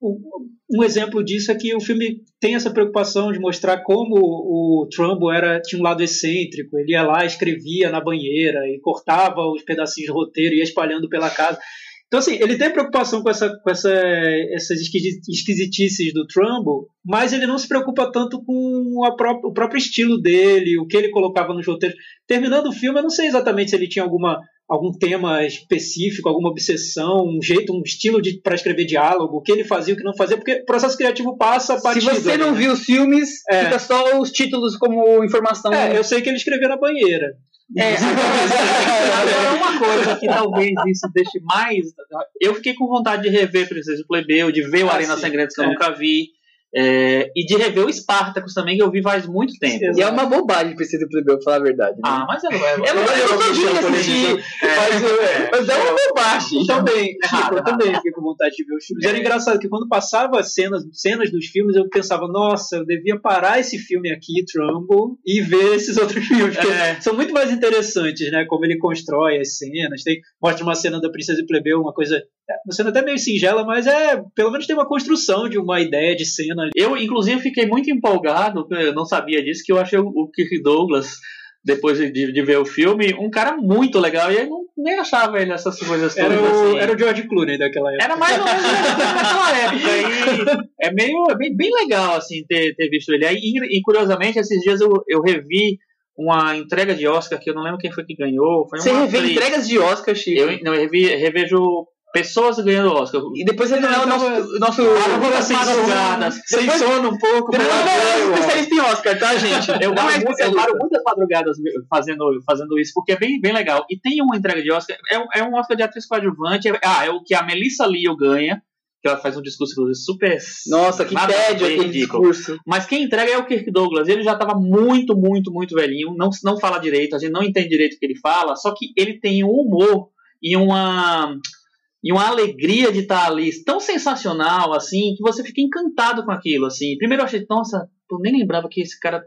Um exemplo disso é que o filme tem essa preocupação de mostrar como o Trumbo era tinha um lado excêntrico. Ele ia lá, escrevia na banheira e cortava os pedacinhos do roteiro e ia espalhando pela casa. Então, assim, ele tem preocupação com, essa, com essa, essas esquisitices do Trumbo, mas ele não se preocupa tanto com pró o próprio estilo dele, o que ele colocava nos roteiros. Terminando o filme, eu não sei exatamente se ele tinha alguma algum tema específico, alguma obsessão, um jeito, um estilo para escrever diálogo, o que ele fazia, o que não fazia, porque o processo criativo passa a Se você não né? viu os filmes, é. fica só os títulos como informação. É, eu sei que ele escreveu na banheira. É, agora uma coisa que talvez isso deixe mais. Eu fiquei com vontade de rever Princesa Plebeu, de ver o ah, Arena Sangrenta que eu é. nunca vi. É, e de rever o Spartacus também, que eu vi faz muito tempo. E é uma bobagem do plebeu, falar a verdade. Né? Ah, mas é, é, é, eu, eu, eu, assistir, mas, é, mas é uma bobagem. Também, Chico, eu também fiquei com vontade de ver os filmes. Era engraçado que quando passava cenas, cenas dos filmes, eu pensava, nossa, eu devia parar esse filme aqui, Trumbo, e ver esses outros filmes, que é. são muito mais interessantes, né? Como ele constrói as cenas. Tem, mostra uma cena da Princesa e Plebeu, uma coisa uma cena até meio singela, mas é pelo menos tem uma construção de uma ideia de cena. Eu, inclusive, fiquei muito empolgado, eu não sabia disso, que eu achei o Kirk Douglas, depois de, de ver o filme, um cara muito legal. E eu não, nem achava ele essas coisas todas. Era o, assim. era o George Clooney daquela época. Era mais ou menos naquela época. E é meio é bem, bem legal assim ter, ter visto ele. E, e curiosamente, esses dias eu, eu revi uma entrega de Oscar que eu não lembro quem foi que ganhou. Foi Você revê entregas de Oscar, Chico? Eu, não, eu revi, revejo pessoas ganhando Oscar. E depois ele não é o nosso. nosso sem madrugadas. Sem sono um pouco. Depois não é especialista em Oscar, tá, gente? Eu, paro, muito, eu paro muitas madrugadas fazendo, fazendo isso, porque é bem, bem legal. E tem uma entrega de Oscar, é, um, é um Oscar de atriz coadjuvante. É, ah, é o que a Melissa Leo ganha. Que ela faz um discurso, super. Nossa, que tédio aquele ridículo. discurso. Mas quem entrega é o Kirk Douglas. Ele já estava muito, muito, muito velhinho. Não, não fala direito, a gente não entende direito o que ele fala. Só que ele tem um humor e uma e uma alegria de estar ali tão sensacional assim que você fica encantado com aquilo assim. Primeiro eu achei nossa eu nem lembrava que esse cara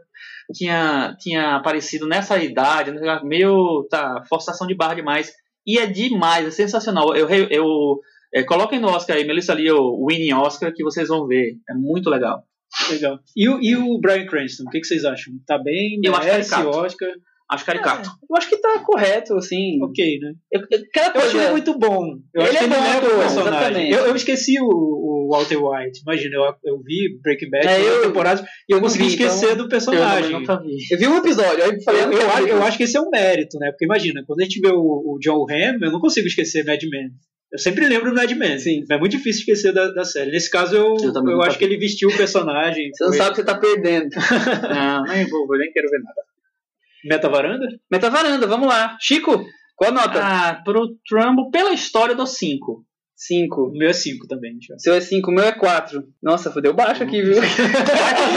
tinha tinha aparecido nessa idade meio tá forçação de barra demais. E é demais é sensacional. Eu eu é, coloquem no Oscar aí Melissa Lee o Winning Oscar que vocês vão ver. É muito legal. Legal. E, o, e o Brian Cranston o que, que vocês acham? Tá bem? Eu acho que é Oscar Acho caricato. É, eu acho que tá correto, assim. Ok, né? Eu, aquela coisa... eu ele muito bom. Eu ele é bom, ele o personagem. Eu, eu, esqueci o, o, Walter White. Imagina, eu, eu vi Breaking Bad é, eu, temporadas e eu consegui vi, esquecer então, do personagem. Eu, vi. eu vi um episódio, aí falei, eu, eu, acho, eu acho que esse é um mérito, né? Porque imagina, quando a gente vê o, o John Hamm, eu não consigo esquecer Mad Men. Eu sempre lembro do Mad Men. Sim. É muito difícil esquecer da, da série. Nesse caso, eu, eu, eu acho que ele vestiu o personagem. Você não sabe que você tá perdendo. não, nem vou, nem quero ver nada. Meta varanda? Meta varanda, vamos lá. Chico, qual a nota? Ah, pro Trumbo, pela história, do 5. 5. O meu é 5 também. Já. Seu é 5, o meu é 4. Nossa, fodeu baixo aqui, viu?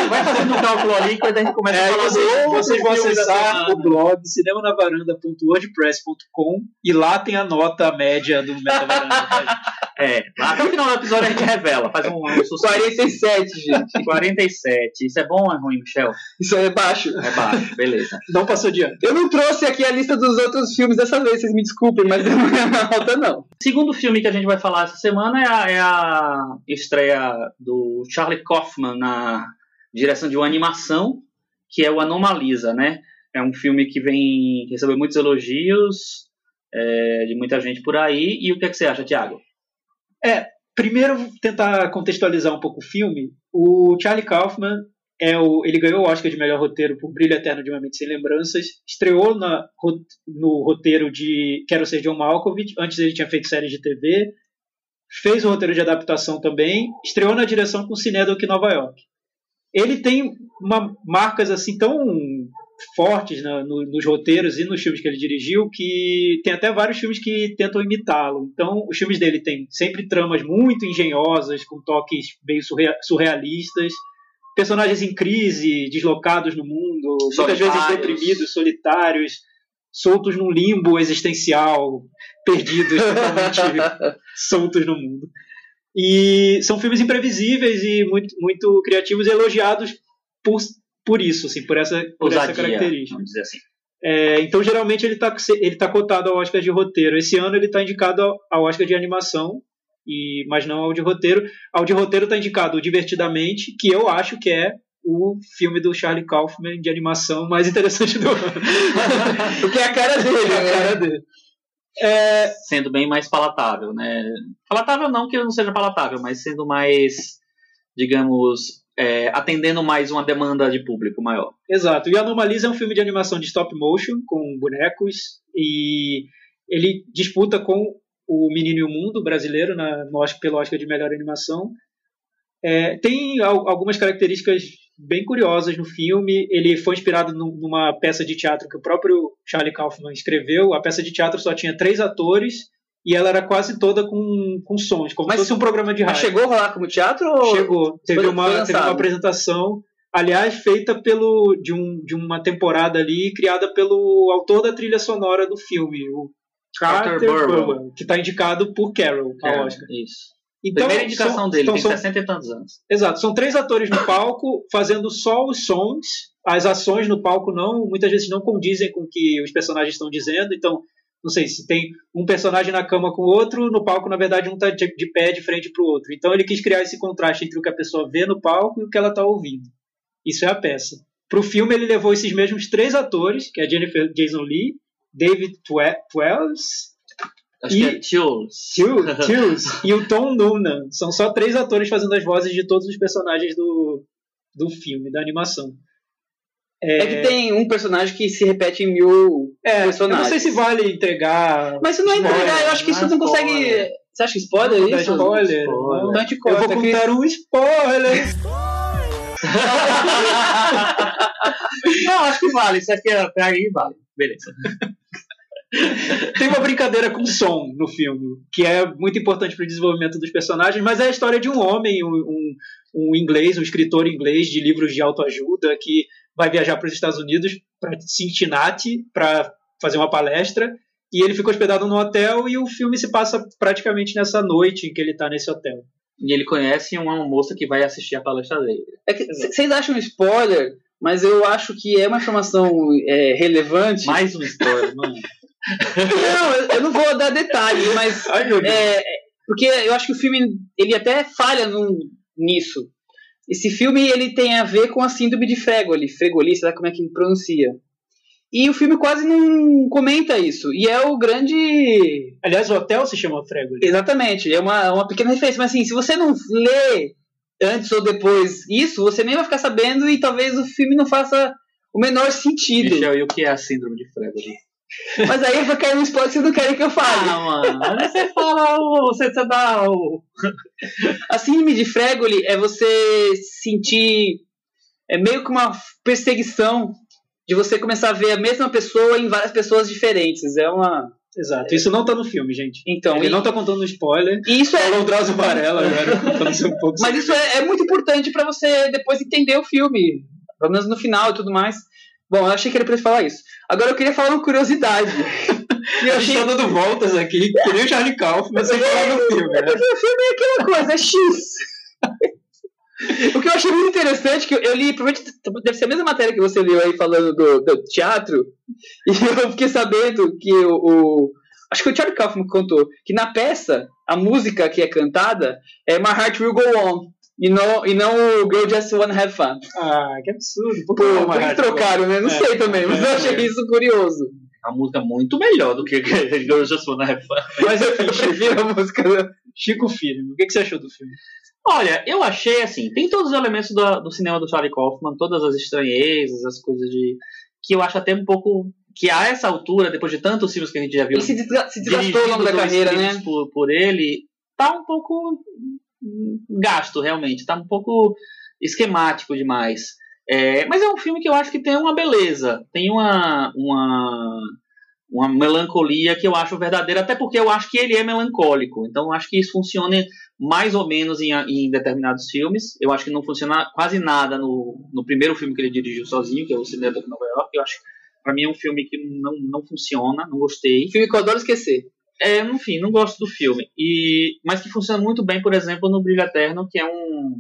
vai, fazendo um cálculo ali que a gente começa é, a falar. Vocês, vocês vão acessar o blog cinemanavaranda.wordpress.com e lá tem a nota média do Meta Varanda. Tá, é, até o final do episódio a gente revela. Faz um, um sucesso. 47, gente. 47. Isso é bom ou é ruim, Michel? Isso é baixo. É baixo, beleza. Não passou de ano. Eu não trouxe aqui a lista dos outros filmes dessa vez, vocês me desculpem, mas não é alta, não. Segundo filme que a gente vai falar essa semana é a, é a estreia do Charlie Kaufman na direção de uma animação, que é o Anomalisa, né? É um filme que vem receber muitos elogios é, de muita gente por aí. E o que, é que você acha, Thiago? É, primeiro tentar contextualizar um pouco o filme. O Charlie Kaufman é o, ele ganhou o Oscar de melhor roteiro por Brilho Eterno de uma Mente Sem Lembranças. Estreou na, no roteiro de Quero Ser John Malkovich. Antes ele tinha feito séries de TV. Fez o roteiro de adaptação também. Estreou na direção com Cinedoc Nova York. Ele tem uma, marcas assim tão fortes na, no, nos roteiros e nos filmes que ele dirigiu, que tem até vários filmes que tentam imitá-lo. Então, os filmes dele têm sempre tramas muito engenhosas, com toques bem surrealistas, personagens em crise, deslocados no mundo, muitas vezes deprimidos, solitários, soltos num limbo existencial, perdidos, totalmente soltos no mundo. E são filmes imprevisíveis e muito, muito criativos e elogiados por por isso, assim, por essa, por Ousadia, essa característica. Vamos dizer assim. É, então, geralmente, ele está ele tá cotado ao Oscar de roteiro. Esse ano, ele está indicado ao Oscar de animação. e mas não ao de roteiro. Ao de roteiro está indicado o Divertidamente, que eu acho que é o filme do Charlie Kaufman de animação mais interessante do ano. Porque é a cara dele, É a né? cara dele. É, Sendo bem mais palatável, né? Palatável não que ele não seja palatável, mas sendo mais, digamos, é, atendendo mais uma demanda de público maior. Exato. E Anomalisa é um filme de animação de stop motion, com bonecos, e ele disputa com o Menino e o Mundo brasileiro na, no pelo Oscar de melhor animação. É, tem al- algumas características bem curiosas no filme. Ele foi inspirado num- numa peça de teatro que o próprio Charlie Kaufman escreveu. A peça de teatro só tinha três atores e ela era quase toda com, com sons, como Mas- se fosse um programa de Mas rádio. chegou a rolar como teatro? Ou... Chegou. Teve, Foi- uma, foi teve uma apresentação, aliás, feita pelo, de, um, de uma temporada ali, criada pelo autor da trilha sonora do filme, o Carter, Carter Burwell. Que está indicado por Carol ao É, Oscar. Isso. Então, Primeira indicação são- dele, então tem são- 60 e tantos anos. Exato, são três atores no palco fazendo só os sons. As ações no palco não, muitas vezes não condizem com o que os personagens estão dizendo. Então, não sei se tem um personagem na cama com o outro, no palco na verdade um está de, de pé de frente para o outro. Então ele quis criar esse contraste entre o que a pessoa vê no palco e o que ela está ouvindo. Isso é a peça. Para o filme ele levou esses mesmos três atores, que é Jennifer Jason Leigh, David Twe- Twells Acho E- que é Chills. Till- Tills e o Tom Noonan. São só três atores fazendo as vozes de todos os personagens do, do filme, da animação. É que tem um personagem que se repete em mil É, eu personagens. não sei se vale entregar. Mas isso não é Spoiler, entregar, eu acho que isso não é não consegue. spoiler. Você acha que spoiler Não é dá isso? spoiler. Spoiler. não. Então a gente Eu vou contar um spoiler. Não, acho que vale. Isso aqui é pra aí vale. Beleza. Tem uma brincadeira com som no filme, que é muito importante para o desenvolvimento dos personagens, mas é a história de um homem, um, um, um inglês, um escritor inglês de livros de autoajuda que vai viajar para os Estados Unidos, para Cincinnati, para fazer uma palestra, e ele fica hospedado no hotel e o filme se passa praticamente nessa noite em que ele está nesse hotel. E ele conhece uma moça que vai assistir a palestra dele. É vocês acham spoiler, mas eu acho que é uma informação é, relevante. Mais um spoiler, mano. Não, eu- não vou dar detalhes, mas Ai, é, porque eu acho que o filme ele até falha num- nisso. Esse filme ele tem a ver com a síndrome de Fregoli, Fregoli, sei lá como é que pronuncia. E o filme quase não comenta isso. E é o grande Aliás, o hotel se chama Fregoli. Exatamente, é uma, uma pequena referência. Mas assim, se você não lê antes ou depois isso, você nem vai ficar sabendo e talvez o filme não faça o menor sentido. Michel, e o que é a síndrome de Fregoli? Mas aí vai cair no spoiler que vocês não querem que eu fale. Ah, mano. Aí você fala, o- você, você dá o. A síndrome de Fregoli é você sentir é meio que uma perseguição de você começar a ver a mesma pessoa em várias pessoas diferentes. É uma. Exato. Isso não tá no filme, gente. Então, Ele e, não tá contando spoiler. e isso é. Falou o Drauzio Varela agora, contando um pouco. Mas isso é, é muito importante pra você depois entender o filme, pelo menos no final e tudo mais. Bom, eu achei que era pra falar isso. Agora eu queria falar uma curiosidade. E eu achei gente tá dando voltas aqui, que nem o Charlie Kaufman, sem falar no filme, né? O filme é aquela coisa, é X. o que eu achei muito interessante, que eu, eu li, provavelmente deve ser a mesma matéria que você leu aí falando do, do teatro, e eu fiquei sabendo que o, o- Acho que o Charlie Kaufman contou que na peça, a música que é cantada é My Heart Will Go On. E não, e não o Girl Just Wanna Have Fun. Ah, que absurdo. Por Pô, por que trocaram, né? Não É. sei também, mas eu achei É. isso curioso. É uma música muito melhor do que Girls Just Wanna Have Fun. Mas enfim, prefiro a música. do- Chico Filho, o que, que você achou do filme? Olha, eu achei assim, tem todos os elementos do, do cinema do Charlie Kaufman, todas as estranhezas, as coisas de. que eu acho até um pouco. que a essa altura, depois de tantos filmes que a gente já viu. Ele se desga- se desgastou ao longo da carreira, né? Por, por ele, tá um pouco gasto, realmente. Tá um pouco esquemático demais. É, mas é um filme que eu acho que tem uma beleza, tem uma, uma, uma melancolia que eu acho verdadeira, até porque eu acho que ele é melancólico. Então eu acho que isso funciona mais ou menos em, em determinados filmes. Eu acho que não funciona quase nada no, no primeiro filme que ele dirigiu sozinho, que é o Cinema de Nova York. Eu acho pra mim é um filme que não, não funciona, não gostei. Filme que eu adoro esquecer. É, enfim, não gosto do filme. E, mas que funciona muito bem, por exemplo, no Brilho Eterno, que é um.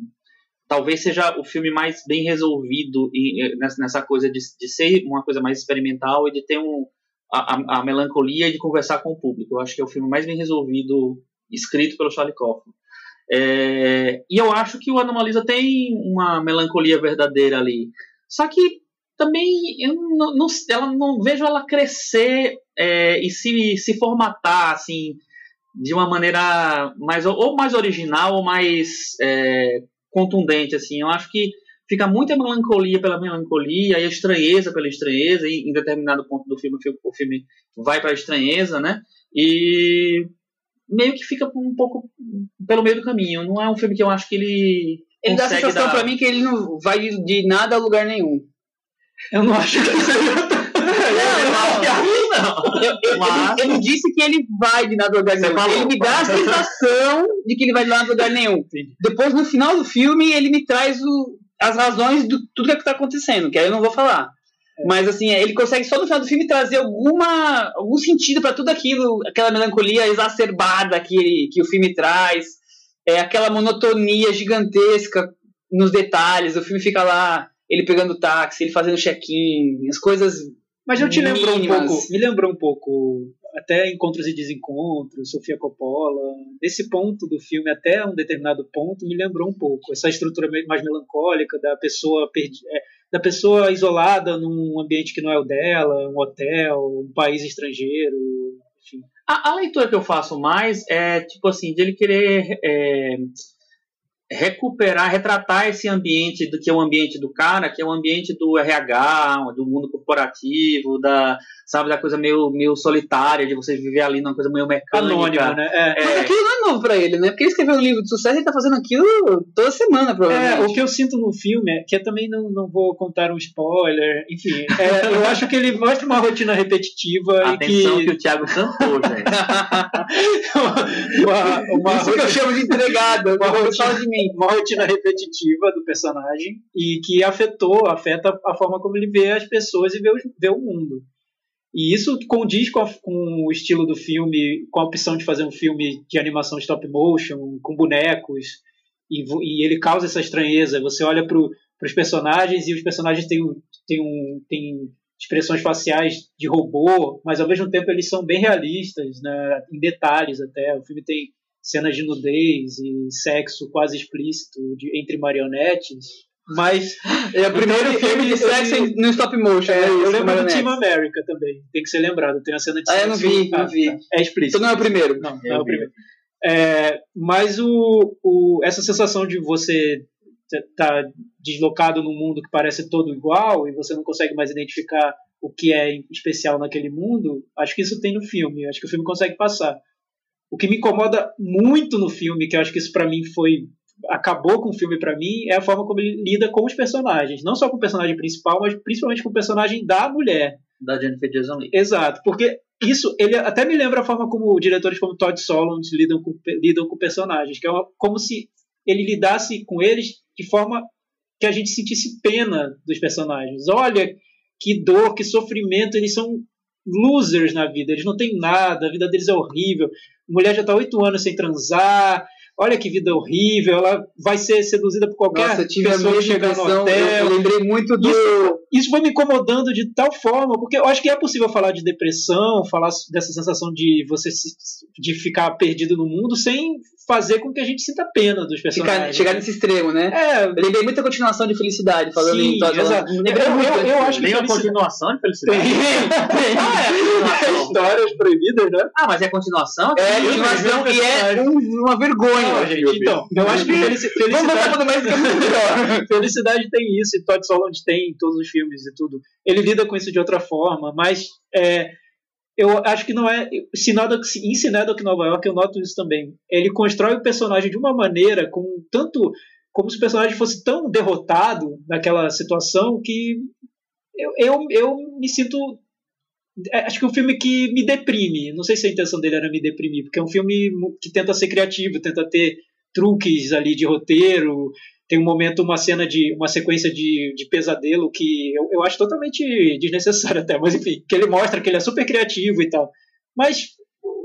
Talvez seja o filme mais bem resolvido em- nessa, coisa de, de ser uma coisa mais experimental e de ter um, a, a- melancolia de conversar com o público. Eu acho que é o filme mais bem resolvido escrito pelo Charlie Kaufman. É, e eu acho que o Anomalisa tem uma melancolia verdadeira ali. Só que também eu não, não, ela, não vejo ela crescer é, e se, se formatar assim de uma maneira mais ou mais original ou mais é, contundente assim. Eu acho que fica muita melancolia pela melancolia e a estranheza pela estranheza e em determinado ponto do filme o filme vai para a estranheza, né? E meio que fica um pouco pelo meio do caminho. Não é um filme que eu acho que ele. Ele dá a sensação dar... pra mim que ele não vai de, nada a lugar nenhum. Eu não acho que. Eu, Mas... eu, não disse que ele vai de nada lugar nenhum. Falou, ele me dá a sensação de que ele vai de nada lugar nenhum. Depois, no final do filme, ele me traz o, as razões de tudo que está acontecendo, que aí eu não vou falar. Mas assim, ele consegue só no final do filme trazer alguma, algum sentido para tudo aquilo, aquela melancolia exacerbada que, que o filme traz, é aquela monotonia gigantesca nos detalhes. O filme fica lá, ele pegando táxi, ele fazendo check-in, as coisas. Mas eu te lembro um pouco, me lembrou um pouco até Encontros e Desencontros, Sofia Coppola. Desse ponto do filme, até um determinado ponto, me lembrou um pouco. Essa estrutura mais melancólica da pessoa perdida. É, da pessoa isolada num ambiente que não é o dela, um hotel, um país estrangeiro, enfim. A, a leitura que eu faço mais é tipo assim, de ele querer é, recuperar, retratar esse ambiente do que é o ambiente do cara, que é o ambiente do RH, do mundo corporativo, da sabe da coisa meio, meio solitária de você viver ali numa coisa meio mecânica, Anônimo, né? É. Mas aquilo não é novo para ele, né? Porque ele escreveu um livro de sucesso e tá fazendo aquilo toda semana, provavelmente. É, o que eu sinto no filme é que eu também não, não vou contar um spoiler, enfim, é, eu acho que ele mostra uma rotina repetitiva Atenção que... que o Thiago cantou, gente. uma, uma Isso rotina... que eu chamo de entregado, uma rotina, de mim. uma rotina repetitiva do personagem e que afetou, afeta a forma como ele vê as pessoas e vê o, vê o mundo. E isso condiz com, a, com, o estilo do filme, com a opção de fazer um filme de animação stop motion, com bonecos, e, e ele causa essa estranheza. Você olha para os personagens e os personagens têm, têm, um, têm expressões faciais de robô, mas ao mesmo tempo eles são bem realistas, né, em detalhes até. O filme tem cenas de nudez e sexo quase explícito de, entre marionetes mas é o primeiro filme de sexo eu, no stop motion. É, né, eu lembro do Team America também. Tem que ser lembrado. Tem a cena de ah, sexo. Ah, eu não vi, não vi. É explícito. Então não é o primeiro. Não, não é o primeiro. É, mas o, o, essa sensação de você estar tá deslocado num mundo que parece todo igual e você não consegue mais identificar o que é especial naquele mundo, acho que isso tem no filme. Acho que o filme consegue passar. O que me incomoda muito no filme, que eu acho que isso para mim foi acabou com o filme para mim é a forma como ele lida com os personagens. Não só com o personagem principal, mas principalmente com o personagem da mulher. Da Jennifer Jason Leigh. Exato, porque isso ele até me lembra a forma como diretores como Todd Solondz lidam com, lidam com personagens, que é uma, como se ele lidasse com eles de forma que a gente sentisse pena dos personagens. Olha que dor, que sofrimento, eles são losers na vida, eles não têm nada, a vida deles é horrível. A mulher já está oito anos sem transar, olha que vida horrível, ela vai ser seduzida por qualquer Nossa, pessoa que chegar no hotel. Eu, eu lembrei muito do. Isso, isso foi me incomodando de tal forma, porque eu acho que é possível falar de depressão, falar dessa sensação de você se, de ficar perdido no mundo sem fazer com que a gente sinta pena dos personagens. Ficar, chegar nesse extremo, né? É. Eu lembrei muita continuação de felicidade, falando Sim, em Todd exato. Eu, eu, eu, eu acho que tem uma continuação de felicidade. Tem, tem. Ah, é, Histórias proibidas, né? Ah, mas é continuação? É, continuação e é um, uma vergonha. Gente, então, eu acho que felicidade. Mais felicidade tem isso, e Todd Solondz tem em todos os filmes e tudo. Ele lida com isso de outra forma, mas. É, eu acho que não é. Em Sinedok Nova York, eu noto isso também. Ele constrói o personagem de uma maneira, com tanto. como se o personagem fosse tão derrotado naquela situação que eu, eu, eu me sinto. É, acho que é um filme que me deprime. Não sei se a intenção dele era me deprimir, porque é um filme que tenta ser criativo, tenta ter truques ali de roteiro, tem um momento, uma cena de. uma sequência de, de pesadelo que eu, eu acho totalmente desnecessário até, mas enfim, que ele mostra que ele é super criativo e tal. Mas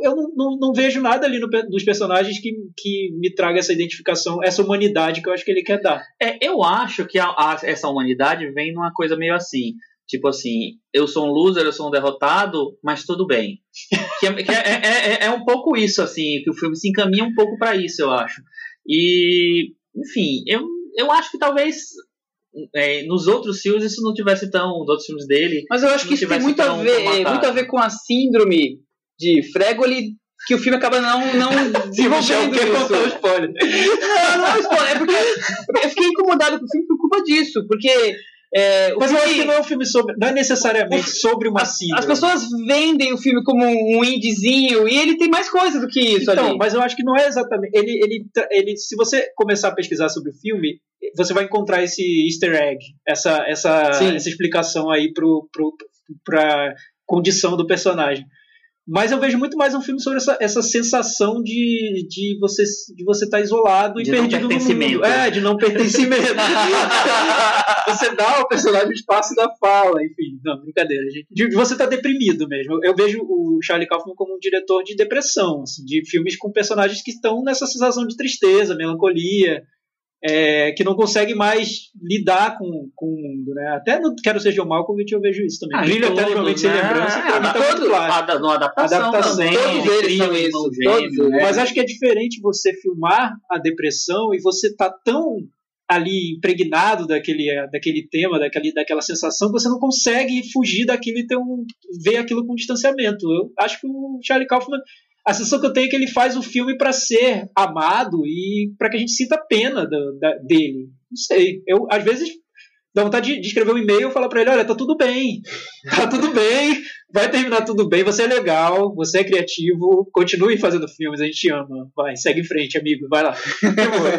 eu não, não, não vejo nada ali no, nos personagens que, que me traga essa identificação, essa humanidade que eu acho que ele quer dar. É, eu acho que a, a, essa humanidade vem numa coisa meio assim. Tipo assim, eu sou um loser, eu sou um derrotado, mas tudo bem. que é, que é, é, é, é um pouco isso, assim, que o filme se encaminha um pouco para isso, eu acho. E, enfim, eu, eu acho que talvez é, nos outros filmes isso não tivesse tão. Nos outros filmes dele. Mas eu acho que isso tem muito a, ver, muito a ver com a síndrome de Fregoli que o filme acaba não, não desenvolvendo quer contar o spoiler. Não, não é spoiler, é porque eu fiquei incomodado com o filme por culpa disso, porque é, Mas filme, eu acho que não é um filme sobre. Não é necessariamente sobre uma síndrome. As pessoas vendem o filme como um indiezinho e ele tem mais coisa do que isso então, ali. Mas eu acho que não é exatamente. Ele, ele, ele, se você começar a pesquisar sobre o filme, você vai encontrar esse easter egg, essa, essa, essa explicação aí pro, pro, pra condição do personagem. Mas eu vejo muito mais um filme sobre essa, essa sensação de, de você de você estar tá isolado de e perdido no mundo. É, de não pertencimento. você dá ao personagem o espaço da fala, enfim. Não, brincadeira, gente. De, você estar tá deprimido mesmo. Eu vejo o Charlie Kaufman como um diretor de depressão, assim, de filmes com personagens que estão nessa sensação de tristeza, melancolia é, que não consegue mais lidar com, com o mundo, né? Até no Quero Ser John Malkovich eu vejo isso também. Ah, Brilho Eterno Realmente Sem né? Lembrança, É, tá todo- claro. a- no adaptação, Adaptação, também, todos eles são isso, gêmeo, né? Mas acho que é diferente você filmar a depressão e você tá tão ali impregnado daquele, daquele tema, daquele, daquela sensação, que você não consegue fugir daquilo e ter um, ver aquilo com distanciamento. Eu acho que o Charlie Kaufman, a sensação que eu tenho é que ele faz o filme para ser amado e para que a gente sinta pena da- dele. Não sei. Eu, às vezes, dá vontade de, de escrever um e-mail e falar para ele: olha, tá tudo bem, tá tudo bem, vai terminar tudo bem, você é legal, você é criativo, continue fazendo filmes, a gente ama. Vai, segue em frente, amigo, vai lá.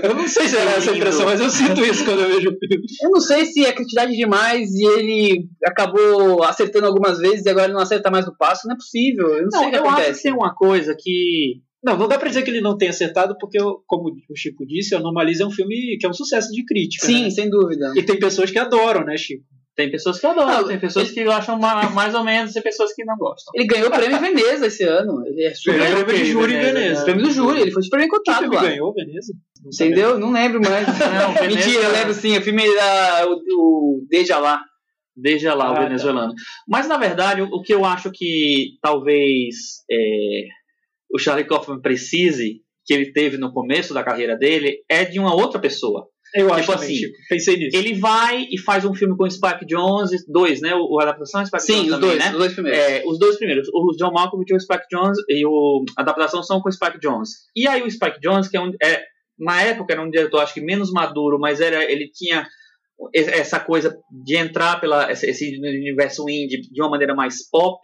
Eu não sei se era essa a impressão, mas eu sinto isso quando eu vejo o filme. Eu não sei se é criatividade demais e ele acabou acertando algumas vezes e agora não acerta mais no passo. Não é possível. Eu não, sei Não, o que eu acho que acontece. tem uma coisa que. Não, não dá pra dizer que ele não tenha acertado, porque, eu- como o Chico disse, Anomalisa é um filme que é um sucesso de crítica. Sim, né? sem dúvida. E tem pessoas que adoram, né, Chico? Tem pessoas que adoram, Não, tem pessoas que acham ma- mais ou menos, tem pessoas que não gostam. Ele ganhou o prêmio Veneza esse ano. Ele é super. Ganhou o prêmio de júri em Veneza. O prêmio do júri, ele foi super bem cotado filme lá. ganhou, Veneza? Não sabia. Entendeu? Não lembro mais. Não, Veneza- Mentira, eu lembro sim. O filme era o, o Deja lá. Desde lá, Ah, o tá. venezuelano. Mas, na verdade, o, o que eu acho que talvez é, o Charlie Kaufman precise, que ele teve no começo da carreira dele, é de uma outra pessoa. Eu acho Tipo também, assim, Chico. Pensei nisso. Ele vai e faz um filme com o Spike Jonze, dois, né? O, o adaptação é Spike Sim, Jonze os também, dois, né? os dois primeiros. É, os dois primeiros. O John Malkovich e o Spike Jonze, e o, a adaptação são com o Spike Jonze. E aí o Spike Jonze, que é um, é, na época era um diretor, acho que menos maduro, mas era, ele tinha essa coisa de entrar pela esse universo indie de uma maneira mais pop,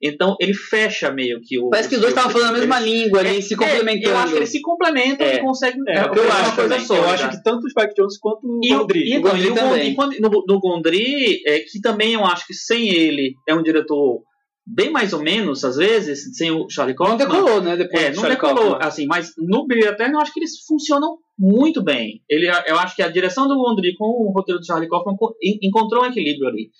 então ele fecha meio que o. Parece que os dois estavam falando a mesma língua ali, se complementando. Eu acho que eles se complementam É. e conseguem. É, é, eu, uma acho coisa sólida. eu acho que tanto o Spike Jones quanto o E, o- Gondry. e, então, Gondry e o. Gondry, no, no Gondry, é, que também eu acho que sem ele é um diretor bem mais ou menos, às vezes, sem o Charlie Não Kaufman. decolou, né? Depois É, não decolou, Kaufman. assim, mas no Brilho Eterno eu acho que eles funcionam muito bem. Ele, eu acho que a direção do Gondry com o roteiro do Charlie Kaufman co- en- encontrou um equilíbrio ali.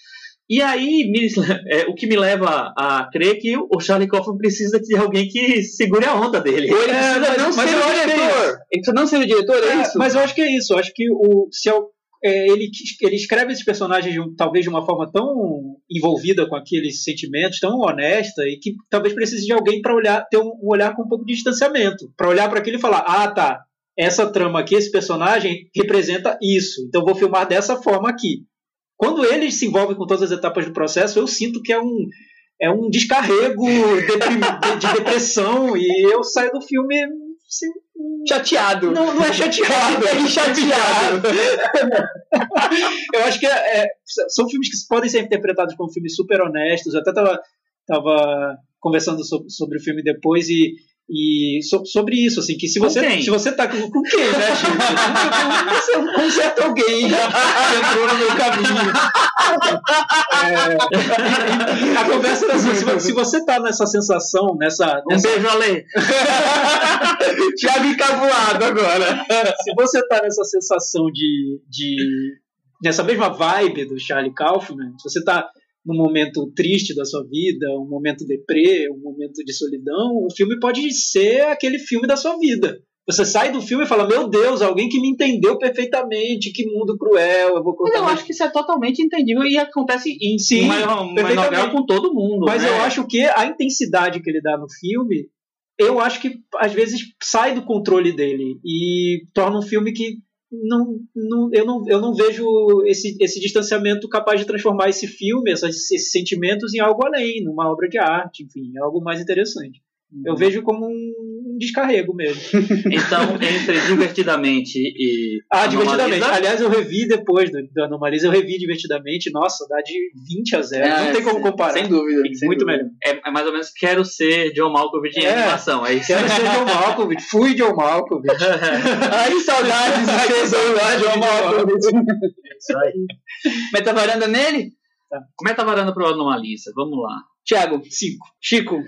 E aí, me- é, o que me leva a crer que o Charlie Kaufman precisa de alguém que segure a onda dele. Ele É, precisa não ser o é diretor. Ele precisa não ser o diretor, é, É, isso? Mas eu acho que é isso. Eu acho que o, se eu- é, ele, ele escreve esses personagens de talvez de uma forma tão envolvida com aqueles sentimentos, tão honesta, e que talvez precise de alguém para olhar, ter um, um olhar com um pouco de distanciamento. para olhar para aquilo e falar: ah, tá, essa trama aqui, esse personagem representa isso. Então vou filmar dessa forma aqui. Quando ele se envolve com todas as etapas do processo, eu sinto que é um. É um descarrego de, de depressão e eu saio do filme assim, Chateado. não, não é chateado, É chateado. Eu acho que é- é, são filmes que podem ser interpretados como filmes super honestos. Eu até estava tava conversando sobre, sobre o filme depois e, e so- sobre isso, assim, que se você, se você tá com, com quem, né, um certo alguém que entrou no meu caminho. É, a conversa era assim, se vo- se você tá nessa sensação, nessa, Um nessa beijo, Ale. Thiago encabulado agora. se você tá nessa sensação de, de nessa mesma vibe do Charlie Kaufman, se você tá num momento triste da sua vida, um momento deprê, um momento de solidão, o filme pode ser aquele filme da sua vida. Você sai do filme e fala, meu Deus, alguém que me entendeu perfeitamente, que mundo cruel, eu vou Mas contar. eu uma acho que isso é totalmente entendível e acontece em Sim, uma, uma perfeitamente. novela com todo mundo. Mas né? eu acho que a intensidade que ele dá no filme, eu acho que às vezes sai do controle dele e torna um filme que não, não, eu, não, eu não vejo esse, esse distanciamento capaz de transformar esse filme, essas- esses sentimentos, em algo além, numa obra de arte, enfim, algo mais interessante. Eu vejo como um descarrego mesmo. Então, entre Divertidamente e. Ah, divertidamente. Aliás, eu revi depois do, do Anomalisa, eu revi divertidamente. Nossa, dá de 20 a 0. É, não tem como comparar. Sem dúvida. sem Muito dúvida. melhor. É, é mais ou menos quero ser John Malkovich em É. animação. É isso. Quero ser John Malkovich. Fui John Malkovich. Ai, saudades de ser John Malkovich. Isso aí. Meta varanda nele? Comenta a varanda pro Anomalisa. Vamos lá. Thiago, 5. Chico,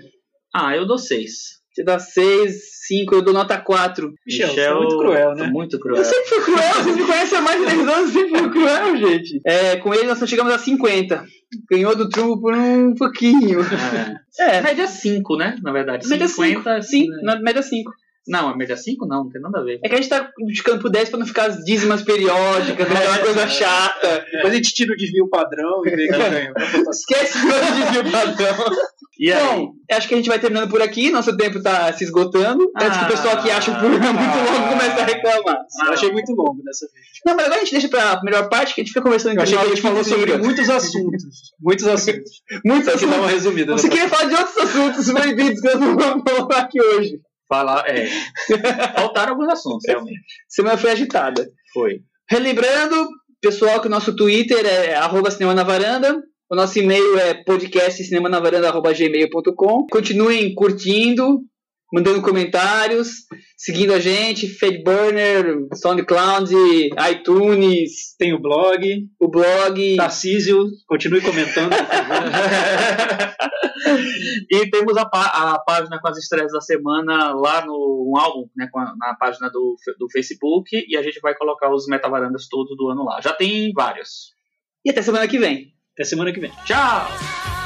Ah, eu dou seis. você dá 6, 5, eu dou nota 4. Michel, você é muito cruel, né? Muito cruel. Eu sempre fui cruel, vocês me conhecem há mais de 10 anos, eu sempre fui cruel, gente. É, com ele nós só chegamos a 50. Ganhou do Trumbo por um pouquinho. É. É, Média 5, né? Na verdade. média 50, 5. Sim, né? na média 5. Não, a média 5 não, não tem nada a ver. É que a gente tá buscando por 10 pra não ficar as dízimas periódicas, não é aquela coisa chata. Depois a gente tira o desvio padrão e vê quem ganha. Esquece o desvio padrão. E aí? Bom, acho que a gente vai terminando por aqui, nosso tempo tá se esgotando. Antes que o pessoal que acha o programa muito longo comece a reclamar. Eu achei muito longo dessa vez. Não, mas agora a gente deixa pra melhor parte, que a gente fica conversando Eu achei que a gente falou sobre muitos assuntos. Muitos assuntos. muitos que uma assuntos. resumida. Você queria falar de outros assuntos proibidos que eu não vou colocar aqui hoje. Falar, é. Faltaram alguns assuntos, realmente. Semana foi agitada. Foi. Relembrando, pessoal, que o nosso Twitter é arroba cinema na varanda. O nosso e-mail é podcastcinema.navaranda.gmail.com. Continuem curtindo, mandando comentários, seguindo a gente, Fedburner, SoundCloud, iTunes, Tem o blog. o blog. Tarcísio, continue comentando. E temos a, pá- a página com as estreias da semana lá no um álbum, né, a- na página do, do Facebook, e a gente vai colocar os metavarandas todos do ano lá. Já tem vários. E até semana que vem. Até semana que vem. Tchau!